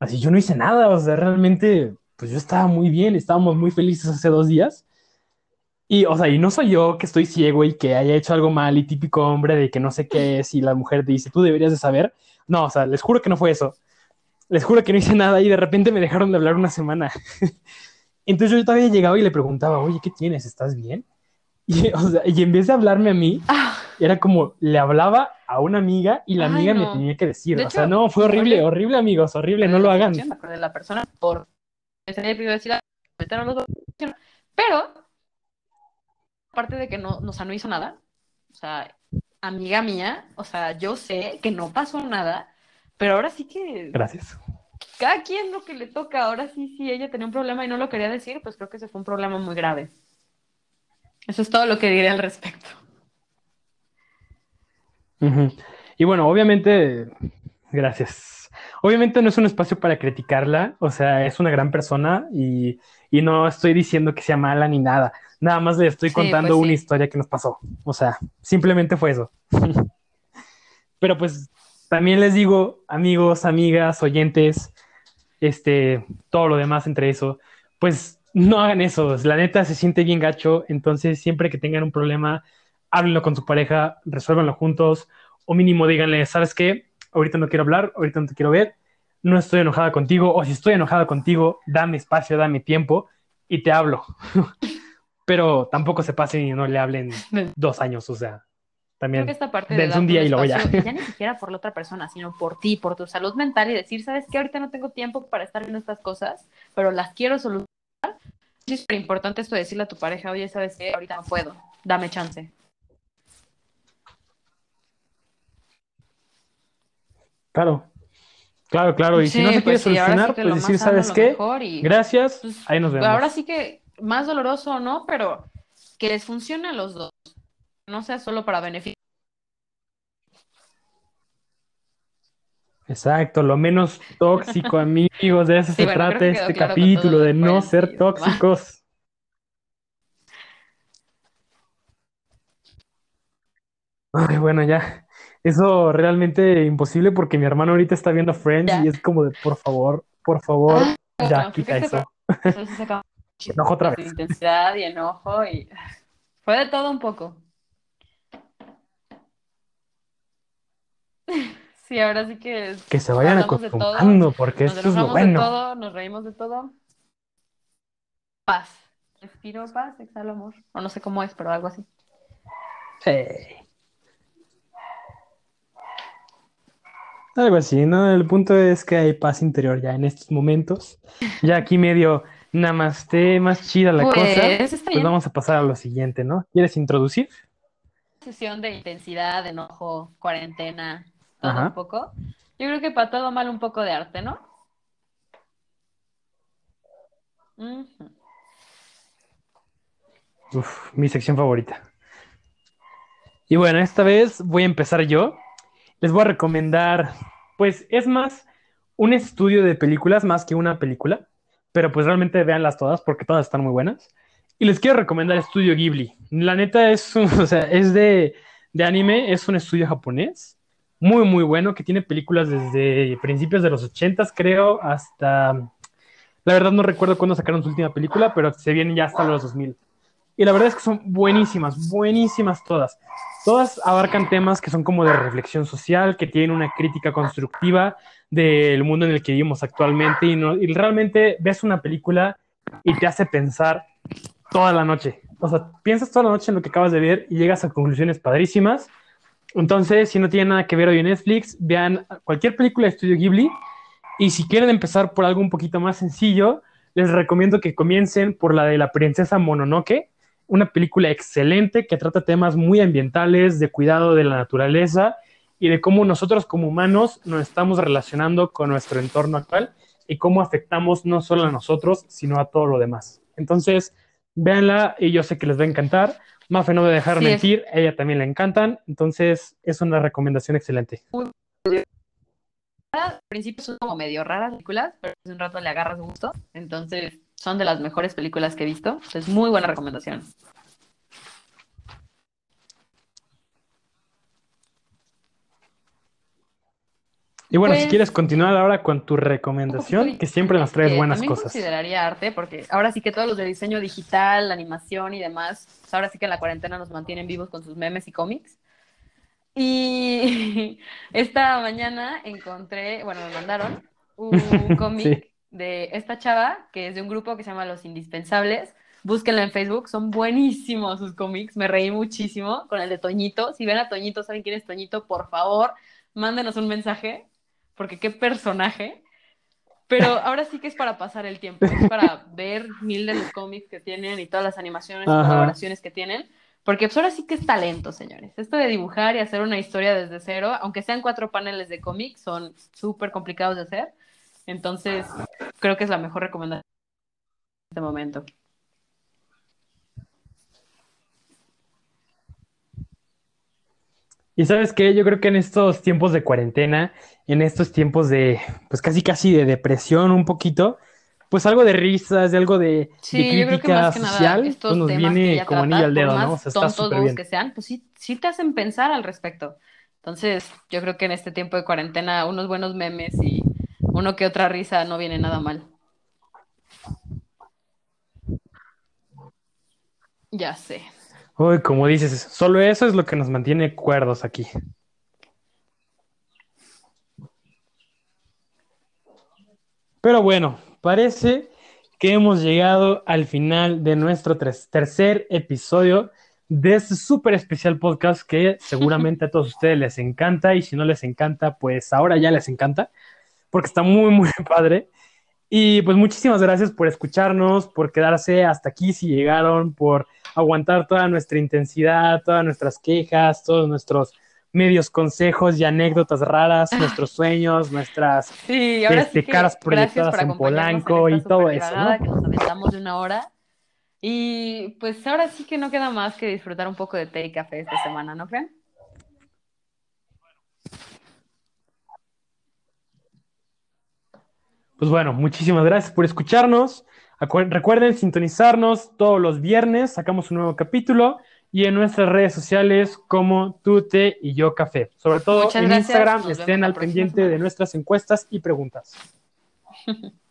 Así yo no hice nada, o sea, realmente, pues yo estaba muy bien, estábamos muy felices hace dos días. Y, o sea, y no soy yo que estoy ciego y que haya hecho algo mal y típico hombre de que no sé qué es y la mujer te dice, tú deberías de saber. No, o sea, les juro que no fue eso. Les juro que no hice nada y de repente me dejaron de hablar una semana. Entonces yo todavía llegaba y le preguntaba, oye, ¿qué tienes? ¿Estás bien? Y, o sea, y en vez de hablarme a mí, Ah, era como le hablaba a una amiga y la Ay, amiga me tenía que decir. De o sea, no, fue horrible, horrible. horrible, amigos, horrible, no lo hagan. De la persona por ese día iba a decir, "Ah, metieron los dos". Pero, aparte de que no, o sea, no hizo nada, o sea, amiga mía, o sea, yo sé que no pasó nada, pero ahora sí que Gracias. cada quien lo que le toca, ahora sí, si ella tenía un problema y no lo quería decir, pues creo que ese fue un problema muy grave. Eso es todo lo que diré al respecto. Y bueno, obviamente, gracias. Obviamente no es un espacio para criticarla, o sea, es una gran persona y, y no estoy diciendo que sea mala ni nada. Nada más le estoy Sí, contando pues sí. una historia que nos pasó. O sea, simplemente fue eso. Pero pues también les digo, amigos, amigas, oyentes, este, todo lo demás entre eso, pues no hagan eso. La neta se siente bien gacho, entonces siempre que tengan un problema, háblenlo con su pareja, resuélvanlo juntos, o mínimo díganle, ¿sabes qué? Ahorita no quiero hablar, ahorita no te quiero ver, no estoy enojada contigo, o si estoy enojada contigo, dame espacio, dame tiempo y te hablo. Pero tampoco se pasen y no le hablen dos años, o sea, Creo también. que esta parte de un día y luego ya. ya ni siquiera por la otra persona, sino por ti, por tu salud mental y decir, sabes que ahorita no tengo tiempo para estar viendo estas cosas, pero las quiero solucionar. es súper importante esto de decirle a tu pareja, oye, ¿sabes qué? Ahorita no puedo, dame chance. Claro. Claro, claro. Y si no se quiere pues sí solucionar, pues decir, ¿sabes qué? y- Gracias, Pues, ahí nos vemos. Ahora sí que más doloroso, ¿no? Pero que les funcione a los dos. No sea solo para beneficio. Exacto, lo menos tóxico, amigos, de eso Sí, se bueno, trata que este claro capítulo, de no ser sí, ¿va? tóxicos. Ay, bueno, ya. Eso realmente imposible porque mi hermano ahorita está viendo Friends Ya. y es como de, por favor, por favor, Ah, ya, no, quita eso. Eso sí saca Enojo otra vez. intensidad y enojo y fue de todo un poco. Sí, ahora sí que Que se vayan de todo, acostumbrando porque esto es lo enojamos de bueno. todo, nos reímos de todo. Paz. Respiro paz, exhalo amor. O no sé cómo es, pero algo así. Sí. Algo así, ¿no? El punto es que hay paz interior ya en estos momentos. Ya aquí medio namaste, más chida la Pues, cosa. Pues bien. vamos a pasar a lo siguiente, ¿no? ¿Quieres introducir? sesión de intensidad, de enojo, cuarentena, todo Ajá. un poco. Yo creo que para todo mal un poco de arte, ¿no? Uf, mi sección favorita. Y bueno, esta vez voy a empezar yo. Les voy a recomendar, pues es más un estudio de películas más que una película, pero pues realmente véanlas todas porque todas están muy buenas. Y les quiero recomendar Estudio Ghibli. La neta es, o sea, es de, de anime, es un estudio japonés, muy muy bueno, que tiene películas desde principios de los 80 creo, hasta... La verdad no recuerdo cuándo sacaron su última película, pero se vienen ya hasta los 2000. Y la verdad es que son buenísimas, buenísimas todas. Todas abarcan temas que son como de reflexión social, que tienen una crítica constructiva del mundo en el que vivimos actualmente y, no- y realmente ves una película y te hace pensar toda la noche. O sea, piensas toda la noche en lo que acabas de ver y llegas a conclusiones padrísimas. Entonces, si no tienen nada que ver hoy en Netflix, vean cualquier película de Estudio Ghibli y si quieren empezar por algo un poquito más sencillo, les recomiendo que comiencen por la de la princesa Mononoke, una película excelente que trata temas muy ambientales, de cuidado de la naturaleza y de cómo nosotros como humanos nos estamos relacionando con nuestro entorno actual y cómo afectamos no solo a nosotros, sino a todo lo demás. Entonces, véanla y yo sé que les va a encantar. Mafe no me dejar Sí, mentir, a ella también le encantan, entonces es una recomendación excelente. Al principio son como medio raras las películas, pero de un rato le agarras gusto. Entonces, son de las mejores películas que he visto. Es muy buena recomendación. Y bueno, si Pues- quieres continuar ahora con tu recomendación, que siempre nos traes buenas también cosas. consideraría arte, porque ahora sí que todos los de diseño digital, animación y demás, pues ahora sí que en la cuarentena nos mantienen vivos con sus memes y cómics. Y esta mañana encontré, bueno, me mandaron un cómic Sí. De esta chava, que es de un grupo que se llama Los Indispensables. Búsquenla en Facebook, son buenísimos sus cómics, me reí muchísimo con el de Toñito. Si ven a Toñito, saben quién es Toñito, por favor, mándenos un mensaje, porque qué personaje. Pero ahora sí que es para pasar el tiempo, es para ver mil de los cómics que tienen y todas las animaciones y colaboraciones que tienen, porque pues ahora sí que es talento, señores. Esto de dibujar y hacer una historia desde cero, aunque sean cuatro paneles de cómics, son súper complicados de hacer. Entonces, creo que es la mejor recomendación en este momento. Y sabes qué, yo creo que en estos tiempos de cuarentena, en estos tiempos de, pues casi casi de depresión un poquito, pues algo de risas, de algo de, de Sí, que crítica nada social, estos pues nos viene como anillo al dedo, ¿no? O sea, está súper bien. que sean, pues sí, sí te hacen pensar al respecto. Entonces, yo creo que en este tiempo de cuarentena, unos buenos memes y uno que otra risa no viene nada mal. Ya sé. Uy, como dices, solo eso es lo que nos mantiene cuerdos aquí. Pero bueno, parece que hemos llegado al final de nuestro tercer episodio de este súper especial podcast que seguramente a todos ustedes les encanta y si no les encanta, pues ahora ya les encanta porque está muy, muy padre. Y pues muchísimas gracias por escucharnos, por quedarse hasta aquí si llegaron, por aguantar toda nuestra intensidad, todas nuestras quejas, todos nuestros medios consejos y anécdotas raras, nuestros sueños, nuestras Sí, ahora este, sí caras proyectadas en Polanco en y todo eso, ¿no? que nos aventamos de una hora. Y pues ahora sí que no queda más que disfrutar un poco de té y café esta semana, ¿no creen? Pues bueno, muchísimas gracias por escucharnos. Acu- Recuerden sintonizarnos todos los viernes, sacamos un nuevo capítulo y en nuestras redes sociales como Tute y Yo Café. Sobre todo Muchas en gracias, Instagram nos estén al pendiente de nuestras encuestas y preguntas.